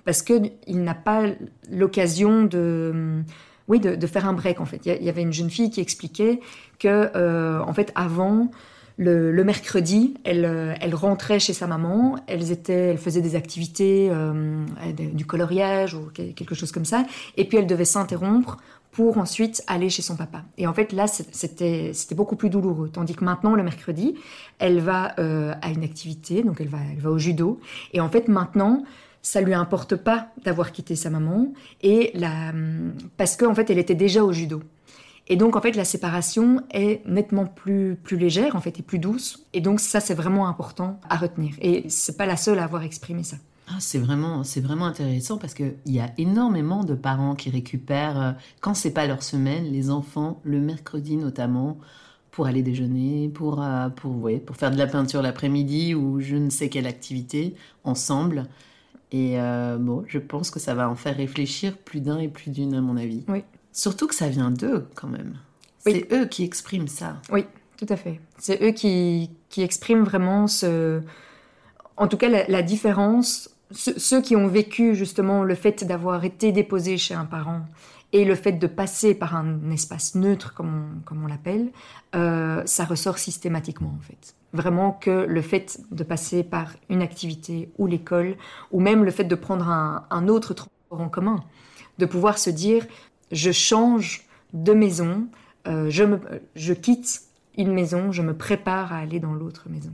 [SPEAKER 2] parce qu'il n'a pas l'occasion de oui, de, faire un break en fait. Il y, avait une jeune fille qui expliquait que, euh, en fait, avant, le, mercredi, elle, euh, elle, rentrait chez sa maman, elles elle faisait des activités, euh, du coloriage ou quelque chose comme ça, et puis elle devait s'interrompre pour ensuite aller chez son papa. Et en fait, là, c'était beaucoup plus douloureux. Tandis que maintenant, le mercredi, elle va à une activité, donc elle va au judo. Et en fait, maintenant, ça lui importe pas d'avoir quitté sa maman et la parce qu'en fait elle était déjà au judo. Et donc en fait la séparation est nettement plus plus légère en fait et plus douce et donc ça c'est vraiment important à retenir et c'est pas la seule à avoir exprimé ça.
[SPEAKER 1] Ah, c'est vraiment, c'est vraiment intéressant parce qu'il y a énormément de parents qui récupèrent, euh, quand c'est pas leur semaine, les enfants, le mercredi notamment, pour aller déjeuner, pour, euh, pour, ouais, pour faire de la peinture l'après-midi ou je ne sais quelle activité ensemble. Et euh, bon, je pense que ça va en faire réfléchir plus d'un et plus d'une, à mon avis.
[SPEAKER 2] Oui.
[SPEAKER 1] Surtout que ça vient d'eux, quand même. C'est eux qui expriment ça.
[SPEAKER 2] Oui, tout à fait. C'est eux qui, qui, expriment vraiment ce. En tout cas, la, différence. ceux qui ont vécu justement le fait d'avoir été déposés chez un parent et le fait de passer par un espace neutre, comme on, comme on l'appelle, euh, ça ressort systématiquement en fait. Vraiment que le fait de passer par une activité ou l'école, ou même le fait de prendre un, autre transport en commun, de pouvoir se dire je change de maison, euh, je, me, je quitte une maison, je me prépare à aller dans l'autre maison.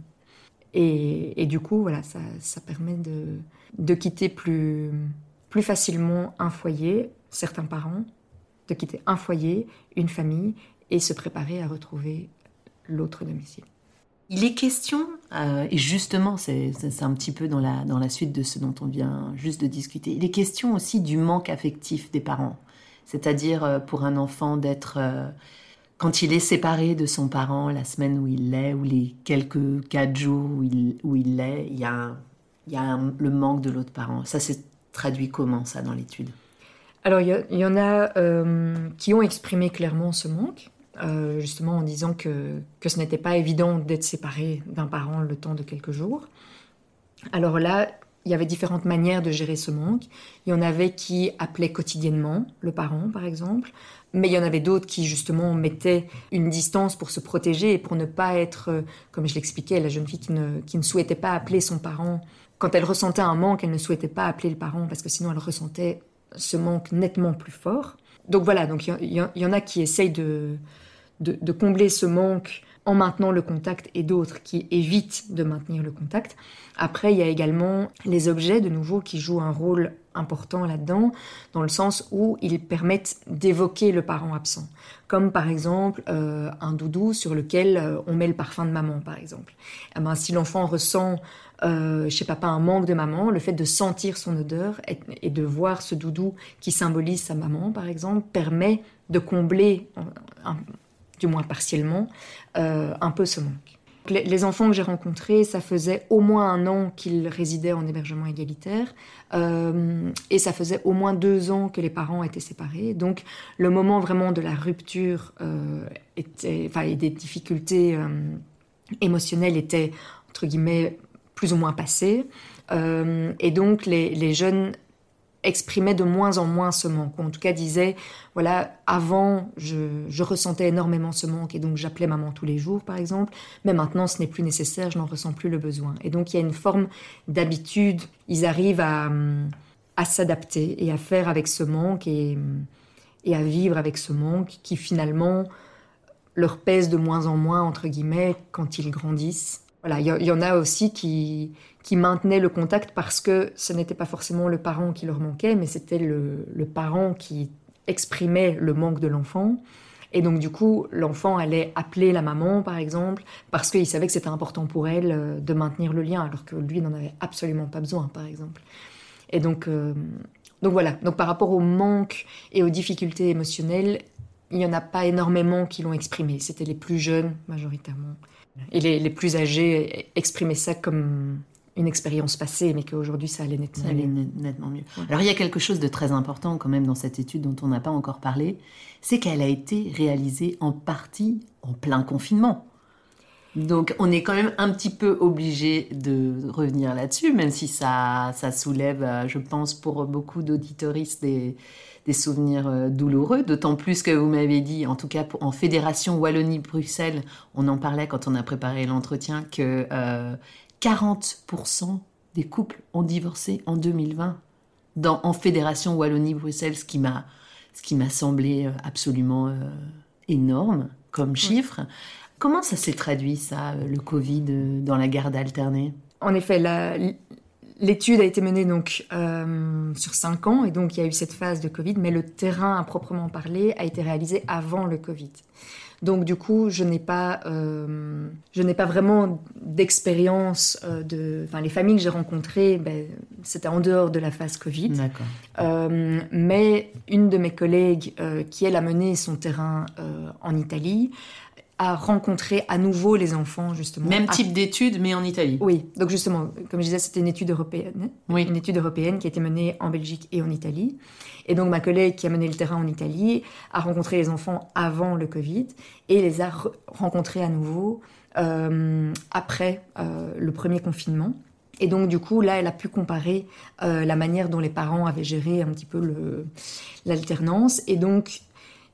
[SPEAKER 2] Et, et, du coup, voilà, ça, ça permet de, de quitter plus, plus facilement un foyer, certains parents, de quitter un foyer, une famille, et se préparer à retrouver l'autre domicile.
[SPEAKER 1] Il est question, euh, et justement c'est un petit peu dans la, suite de ce dont on vient juste de discuter, il est question aussi du manque affectif des parents. C'est-à-dire euh, pour un enfant d'être, euh, quand il est séparé de son parent la semaine où il l'est, ou les quelques quatre jours où il où il l'est, il y a le manque de l'autre parent. Ça s'est traduit comment ça dans l'étude?
[SPEAKER 2] Alors, il y, en a qui ont exprimé clairement ce manque. Euh, justement en disant que, que ce n'était pas évident d'être séparé d'un parent le temps de quelques jours. Alors là, il y avait différentes manières de gérer ce manque. Il y en avait qui appelaient quotidiennement le parent, par exemple, mais il y en avait d'autres qui justement mettaient une distance pour se protéger et pour ne pas être, euh, comme je l'expliquais, la jeune fille qui ne, qui ne souhaitait pas appeler son parent. Quand elle ressentait un manque, elle ne souhaitait pas appeler le parent parce que sinon elle ressentait ce manque nettement plus fort. Donc voilà, donc il y, y, en a qui essayent de, de, combler ce manque en maintenant le contact et d'autres qui évitent de maintenir le contact. Après, il y a également les objets, de nouveau, qui jouent un rôle important là-dedans, dans le sens où ils permettent d'évoquer le parent absent. Comme par exemple euh, un doudou sur lequel euh, on met le parfum de maman, par exemple. Eh ben, si l'enfant ressent euh, chez papa un manque de maman, le fait de sentir son odeur et, de voir ce doudou qui symbolise sa maman, par exemple, permet de combler, du moins partiellement, un peu ce manque. Les, enfants que j'ai rencontrés, ça faisait au moins un an qu'ils résidaient en hébergement égalitaire euh, et ça faisait au moins deux ans que les parents étaient séparés. Donc le moment vraiment de la rupture euh, était, et des difficultés euh, émotionnelles étaient entre guillemets plus ou moins passées. et donc les jeunes exprimait de moins en moins ce manque, ou en tout cas disait, voilà, avant, je, ressentais énormément ce manque, et donc j'appelais maman tous les jours, par exemple, mais maintenant, ce n'est plus nécessaire, je n'en ressens plus le besoin. Et donc, il y a une forme d'habitude, ils arrivent à, s'adapter et à faire avec ce manque, et, et à vivre avec ce manque, qui finalement leur pèse de moins en moins, entre guillemets, quand ils grandissent. Voilà, il y, en a aussi qui, qui maintenaient le contact parce que ce n'était pas forcément le parent qui leur manquait, mais c'était le, parent qui exprimait le manque de l'enfant. Et donc, du coup, l'enfant allait appeler la maman, par exemple, parce qu'il savait que c'était important pour elle euh, de maintenir le lien, alors que lui n'en avait absolument pas besoin, par exemple. Et donc, euh, donc voilà. Donc, par rapport au manque et aux difficultés émotionnelles, il n'y en a pas énormément qui l'ont exprimé. C'était les plus jeunes, majoritairement. Et les, les plus âgés exprimaient ça comme une expérience passée, mais qu'aujourd'hui ça allait nettement
[SPEAKER 1] ça allait nettement mieux. Alors il y a quelque chose de très important quand même dans cette étude dont on n'a pas encore parlé, c'est qu'elle a été réalisée en partie en plein confinement. Donc on est quand même un petit peu obligé de revenir là-dessus, même si ça, ça soulève, euh, je pense, pour beaucoup d'auditoristes des, des souvenirs euh, douloureux, d'autant plus que vous m'avez dit, en tout cas en Fédération Wallonie-Bruxelles, on en parlait quand on a préparé l'entretien, que euh, 40% des couples ont divorcé en 2020 dans, en Fédération Wallonie-Bruxelles, ce qui m'a ce qui m'a semblé euh, absolument euh, énorme comme chiffre. Comment ça s'est traduit, ça, euh, le Covid dans la garde alternée?
[SPEAKER 2] En effet, l'étude a été menée donc sur cinq ans, et donc il y a eu cette phase de Covid, mais le terrain à proprement parler a été réalisé avant le Covid. Donc du coup, je n'ai pas, euh, je n'ai pas vraiment d'expérience euh, de. Enfin, les familles que j'ai rencontrées, ben, c'était en dehors de la phase Covid.
[SPEAKER 1] D'accord.
[SPEAKER 2] Euh, mais une de mes collègues, qui elle a mené son terrain en Italie, à rencontrer à nouveau les enfants, justement.
[SPEAKER 1] Même type d'étude, mais en Italie.
[SPEAKER 2] Oui, donc justement, comme je disais, c'était une étude européenne. Oui. Une étude européenne qui a été menée en Belgique et en Italie. Et donc ma collègue qui a mené le terrain en Italie a rencontré les enfants avant le Covid et les a rencontrés à nouveau euh, après euh, le premier confinement. Et donc, du coup, là, elle a pu comparer euh, la manière dont les parents avaient géré un petit peu l'alternance. Et donc,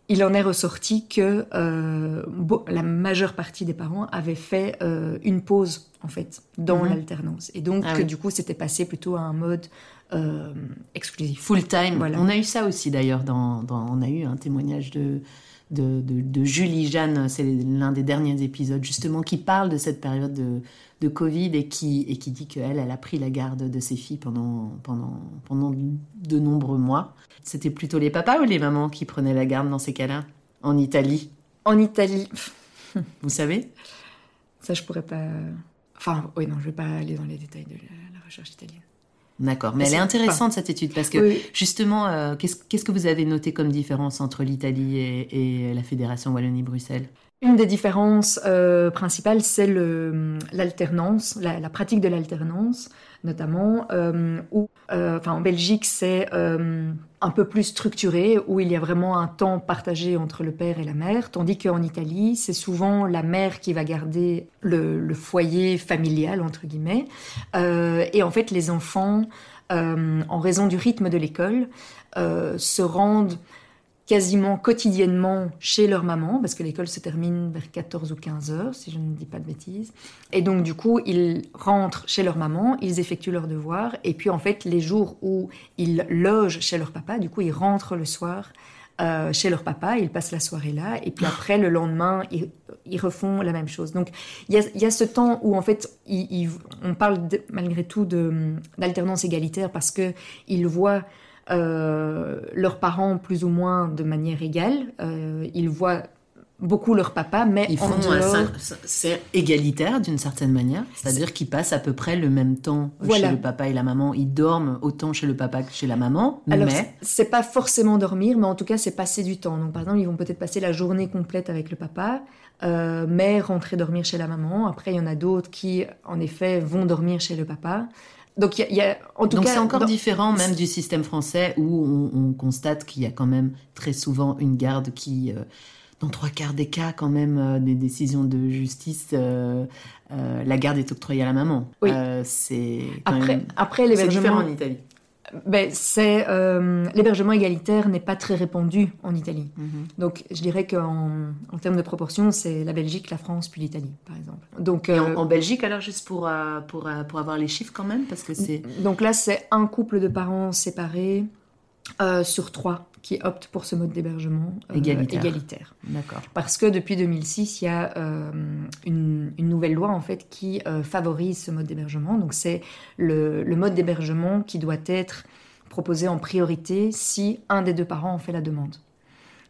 [SPEAKER 2] il en est ressorti que euh, la majeure partie des parents avaient fait euh, une pause en fait dans mhm. l'alternance et donc ah du coup c'était passé plutôt à un mode euh, exclusif
[SPEAKER 1] full time voilà. on a eu ça aussi d'ailleurs dans, on a eu un témoignage de de, Julie Jeanne, c'est l'un des derniers épisodes justement, qui parle de cette période de, de Covid et qui, et qui dit qu'elle, elle a pris la garde de ses filles pendant, pendant, pendant de nombreux mois. C'était plutôt les papas ou les mamans qui prenaient la garde dans ces cas-là? En Italie
[SPEAKER 2] En Italie.
[SPEAKER 1] Vous savez?
[SPEAKER 2] Ça, je pourrais pas. Enfin, oui, non, je vais pas aller dans les détails de la recherche italienne.
[SPEAKER 1] D'accord, mais, elle est intéressante cette étude parce que justement, euh, qu'est-ce que vous avez noté comme différence entre l'Italie et, la Fédération Wallonie-Bruxelles?
[SPEAKER 2] Une des différences euh, principales, c'est l'alternance, la, pratique de l'alternance, notamment, euh, où, enfin, en Belgique, c'est un peu plus structuré, où il y a vraiment un temps partagé entre le père et la mère, tandis qu'en Italie, c'est souvent la mère qui va garder le, foyer familial, entre guillemets. Euh, et en fait, les enfants, euh, en raison du rythme de l'école, euh, se rendent quasiment quotidiennement chez leur maman, parce que l'école se termine vers 14 ou 15 heures, si je ne dis pas de bêtises. Et donc, du coup, ils rentrent chez leur maman, ils effectuent leurs devoirs, et puis en fait, les jours où ils logent chez leur papa, du coup, ils rentrent le soir euh, chez leur papa, ils passent la soirée là, et puis après, le lendemain, ils, refont la même chose. Donc, il y a, ce temps où, en fait, on parle malgré tout d'alternance égalitaire parce que ils voient leurs parents plus ou moins de manière égale. Euh, ils voient beaucoup leur papa, mais
[SPEAKER 1] Ils font cin- c'est égalitaire d'une certaine manière, c'est-à-dire qu'ils passent à peu près le même temps
[SPEAKER 2] Voilà.
[SPEAKER 1] chez le papa et la maman. Ils dorment autant chez le papa que chez la maman,
[SPEAKER 2] Alors,
[SPEAKER 1] mais
[SPEAKER 2] c'est- c'est pas forcément dormir, mais en tout cas, c'est passer du temps. Donc, par exemple, ils vont peut-être passer la journée complète avec le papa, euh, mais rentrer dormir chez la maman. Après, il y en a d'autres qui, en effet, vont dormir chez le papa. Donc, il y a, il y a- en tout
[SPEAKER 1] donc
[SPEAKER 2] cas,
[SPEAKER 1] c'est encore
[SPEAKER 2] dans-
[SPEAKER 1] différent même du système français où on, on constate qu'il y a quand même très souvent une garde qui, euh, dans trois quarts des cas quand même, euh, des décisions de justice, euh, euh, la garde est octroyée à la maman.
[SPEAKER 2] Oui.
[SPEAKER 1] Euh, c'est quand
[SPEAKER 2] Après,
[SPEAKER 1] même-
[SPEAKER 2] après
[SPEAKER 1] c'est différent
[SPEAKER 2] l'hébergement,
[SPEAKER 1] en Italie.
[SPEAKER 2] Ben, c'est euh, l'hébergement égalitaire n'est pas très répandu en Italie.
[SPEAKER 1] Mhm.
[SPEAKER 2] Donc, je dirais qu'en en termes de proportion, c'est la Belgique, la France, puis l'Italie, par exemple. Donc,
[SPEAKER 1] Et
[SPEAKER 2] euh,
[SPEAKER 1] en, en Belgique, alors, juste pour, euh, pour, pour avoir les chiffres quand même, parce que c'est.
[SPEAKER 2] donc là, c'est un couple de parents séparés euh, sur trois qui optent pour ce mode d'hébergement euh,
[SPEAKER 1] Égalitaire.
[SPEAKER 2] égalitaire.
[SPEAKER 1] D'accord.
[SPEAKER 2] Parce que depuis 2006, il y a euh, une, une nouvelle loi en fait qui favorise ce mode d'hébergement. Donc c'est le, le mode d'hébergement qui doit être proposé en priorité si un des deux parents en fait la demande.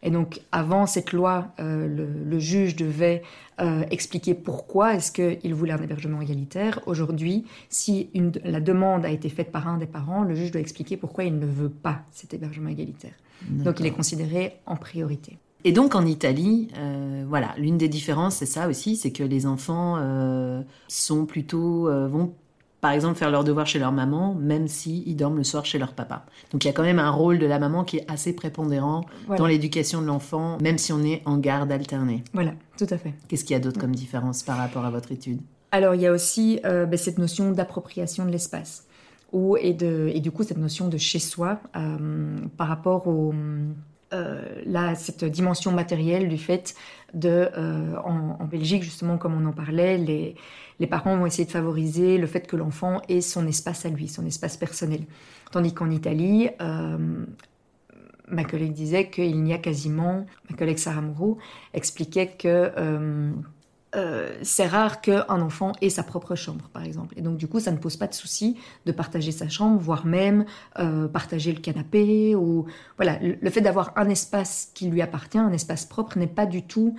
[SPEAKER 2] Et donc avant cette loi, euh, le, le juge devait euh, expliquer pourquoi est-ce qu'il voulait un hébergement égalitaire. Aujourd'hui, si une- la demande a été faite par un des parents, le juge doit expliquer pourquoi il ne veut pas cet hébergement égalitaire. Donc il est considéré en priorité.
[SPEAKER 1] Et donc en Italie, euh, voilà, l'une des différences, c'est ça aussi, c'est que les enfants euh, sont plutôt euh, vont par exemple faire leurs devoirs chez leur maman, même si ils dorment le soir chez leur papa. Donc il y a quand même un rôle de la maman qui est assez prépondérant
[SPEAKER 2] Voilà.
[SPEAKER 1] dans l'éducation de l'enfant, même si on est en garde alternée.
[SPEAKER 2] Voilà, tout à fait.
[SPEAKER 1] Qu'est-ce qu'il y a d'autre comme différence par rapport à votre étude?
[SPEAKER 2] Alors, il y a aussi euh, ben, cette notion d'appropriation de l'espace. Ou, et, de, et du coup, cette notion de chez soi euh, par rapport au, euh, là, cette dimension matérielle du fait euh, en, Belgique, justement, comme on en parlait, les, parents vont essayer de favoriser le fait que l'enfant ait son espace à lui, son espace personnel. Tandis qu'en Italie, euh, ma collègue disait qu'il n'y a quasiment, ma collègue Sarah Moreau expliquait que euh, c'est rare qu'un enfant ait sa propre chambre, par exemple. Et donc, du coup, ça ne pose pas de souci de partager sa chambre, voire même euh, partager le canapé. Ou voilà, le, fait d'avoir un espace qui lui appartient, un espace propre, n'est pas du tout,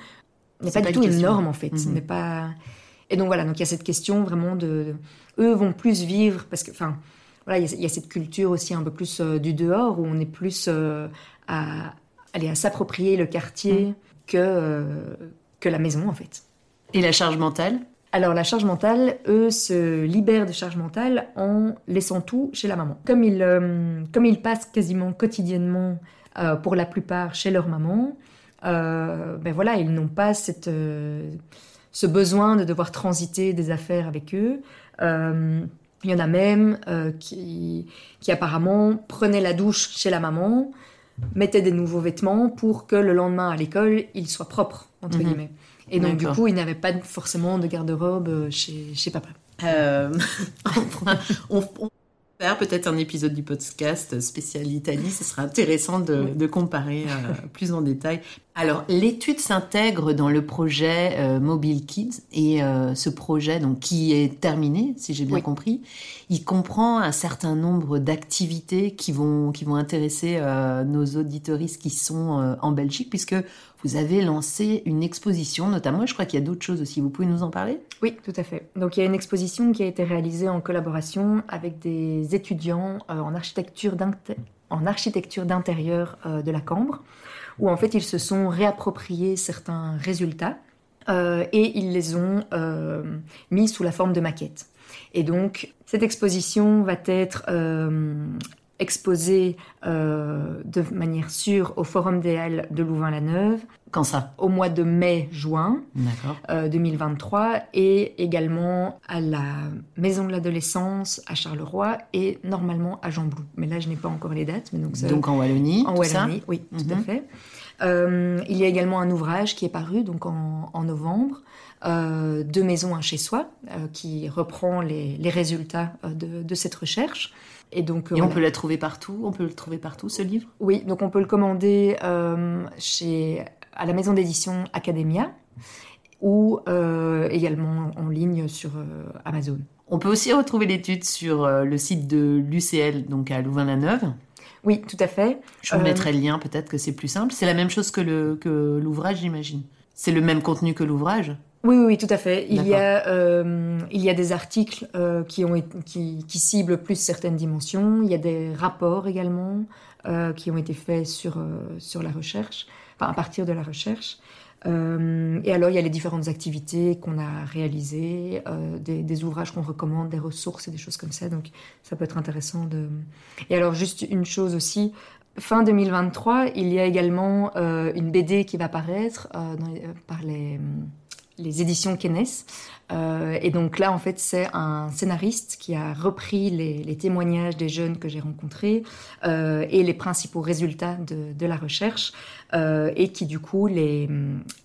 [SPEAKER 2] n'est pas,
[SPEAKER 1] pas
[SPEAKER 2] du tout une norme en fait.
[SPEAKER 1] Mhm.
[SPEAKER 2] N'est pas. Et donc voilà, donc il y a cette question vraiment de, eux vont plus vivre parce que, enfin, voilà, il y, a, il y a cette culture aussi un peu plus euh, du dehors où on est plus à aller à s'approprier le quartier que euh, que la maison en fait.
[SPEAKER 1] Et la charge mentale
[SPEAKER 2] Alors la charge mentale, eux se libèrent de charge mentale en laissant tout chez la maman. Comme ils, euh, comme ils passent quasiment quotidiennement, euh, pour la plupart, chez leur maman, euh, ben voilà, ils n'ont pas cette, ce besoin de devoir transiter des affaires avec eux. Il y en a même qui, qui apparemment prenaient la douche chez la maman, mettaient des nouveaux vêtements pour que le lendemain à l'école, ils soient propres, entre
[SPEAKER 1] Mhm.
[SPEAKER 2] guillemets. Et donc, du coup, ils n'avaient pas forcément de garde-robe euh, chez, chez papa.
[SPEAKER 1] Euh, on, on faire peut-être un épisode du podcast spécial Italie. Ce sera intéressant de comparer euh, plus en détail. Alors, l'étude s'intègre dans le projet euh, Mobile Kids et euh, ce projet, donc qui est terminé, si j'ai bien
[SPEAKER 2] Oui.
[SPEAKER 1] compris, il comprend un certain nombre d'activités qui vont qui vont intéresser euh, nos auditoristes qui sont en Belgique, puisque vous avez lancé une exposition, notamment. Je crois qu'il y a d'autres choses aussi. Vous pouvez nous en parler?
[SPEAKER 2] Oui, tout à fait. Donc, il y a une exposition qui a été réalisée en collaboration avec des étudiants en architecture d'inté- en architecture d'intérieur de la Cambre, où en fait ils se sont réappropriés certains résultats euh, et ils les ont euh, mis sous la forme de maquettes. Et donc, cette exposition va être euh, exposée de manière sûre au Forum des Halles de Louvain-la-Neuve
[SPEAKER 1] Quand ça
[SPEAKER 2] au mois de mai-juin
[SPEAKER 1] D'accord.
[SPEAKER 2] euh, 2023 et également à la Maison de l'Adolescence à Charleroi et normalement à Jean-Blou. Mais là, je n'ai pas encore les dates. Mais donc, ça-
[SPEAKER 1] Donc en Wallonie,
[SPEAKER 2] en
[SPEAKER 1] tout ça
[SPEAKER 2] Wallonie, oui, tout à
[SPEAKER 1] Mhm.
[SPEAKER 2] fait. Euh, il y a également un ouvrage qui est paru donc en, en novembre de Maison un chez soi, qui reprend les, résultats de, cette recherche.
[SPEAKER 1] Et donc, et on peut la trouver partout. On peut le trouver partout, ce livre?
[SPEAKER 2] Oui, donc on peut le commander chez à la maison d'édition Academia ou également en ligne sur Amazon.
[SPEAKER 1] On peut aussi retrouver l'étude sur le site de l'UCL, donc à Louvain-la-Neuve.
[SPEAKER 2] Oui, tout à fait.
[SPEAKER 1] Je vous mettrai le lien, peut-être que c'est plus simple. C'est la même chose que, l'ouvrage, j'imagine. C'est le même contenu que l'ouvrage?
[SPEAKER 2] Oui, oui, tout à fait. Il y, a, euh, il y a des articles euh, qui, ont, qui, qui, ciblent plus certaines dimensions. Il y a des rapports également euh, qui ont été faits sur, sur la recherche, à partir de la recherche. Euh, et alors, il y a les différentes activités qu'on a réalisées, euh, des, ouvrages qu'on recommande, des ressources et des choses comme ça. Donc, ça peut être intéressant de. Et alors, juste une chose aussi. Fin 2023, il y a également euh, une BD qui va paraître par les les éditions Kennes. Euh, et donc là, en fait, c'est un scénariste qui a repris les, témoignages des jeunes que j'ai rencontrés euh, et les principaux résultats de, la recherche euh, et qui, du coup, les,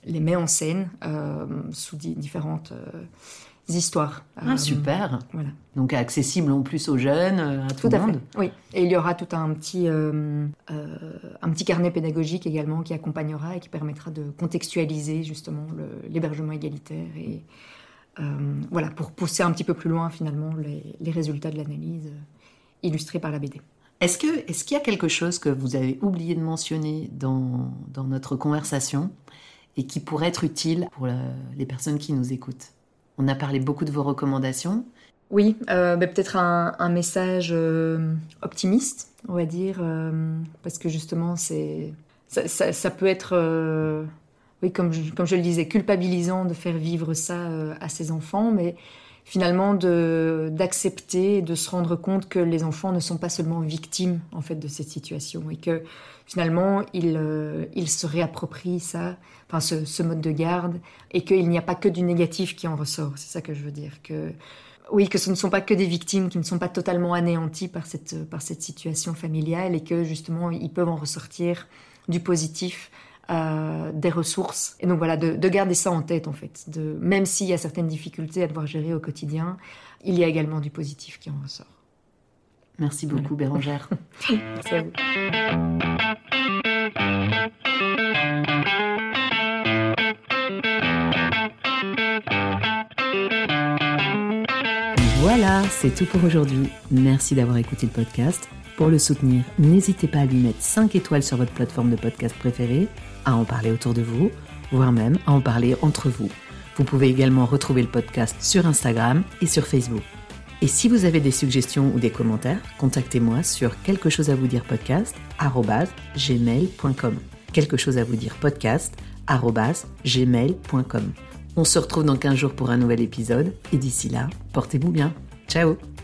[SPEAKER 2] les met en scène sous différentes histoires.
[SPEAKER 1] Ah, super. Voilà. Donc accessible en plus aux jeunes, à tout, le monde.
[SPEAKER 2] Oui. Et il y aura tout un petit, un petit carnet pédagogique également qui accompagnera et qui permettra de contextualiser justement l'hébergement égalitaire et euh, voilà, pour pousser un petit peu plus loin finalement les, résultats de l'analyse euh, illustrés par la BD.
[SPEAKER 1] Est-ce qu'il est y a quelque chose que vous avez oublié de mentionner dans, dans notre conversation et qui pourrait être utile pour les personnes qui nous écoutent? On a parlé beaucoup de vos recommandations.
[SPEAKER 2] Oui, euh, peut-être un, message optimiste, on va dire, parce que justement, c'est ça, peut être oui, comme je, comme je le disais, culpabilisant de faire vivre ça euh, à ses enfants, mais finalement d'accepter, de, se rendre compte que les enfants ne sont pas seulement victimes en fait de cette situation et que finalement ils, euh, ils se réapproprient ça, enfin ce, ce mode de garde et qu'il n'y a pas que du négatif qui en ressort. C'est ça que je veux dire que oui, que ce ne sont pas que des victimes qui ne sont pas totalement anéanties par cette, par cette situation familiale et que justement ils peuvent en ressortir du positif euh, des ressources. Et donc voilà, de, garder ça en tête en fait. De, même s'il y a certaines difficultés à devoir gérer au quotidien, il y a également du positif qui en ressort.
[SPEAKER 1] Merci beaucoup Bérangère.
[SPEAKER 2] Merci à vous.
[SPEAKER 1] Voilà, c'est tout pour aujourd'hui. Merci d'avoir écouté le podcast. Pour le soutenir, n'hésitez pas à lui mettre 5 étoiles sur votre plateforme de podcast préférée, à en parler autour de vous, voire même à en parler entre vous. Vous pouvez également retrouver le podcast sur Instagram et sur Facebook. Et si vous avez des suggestions ou des commentaires, contactez-moi sur quelque chose à vous dire podcast gmail.com. Quelque chose à vous dire. On se retrouve dans 15 jours pour un nouvel épisode et d'ici là, portez-vous bien. Ciao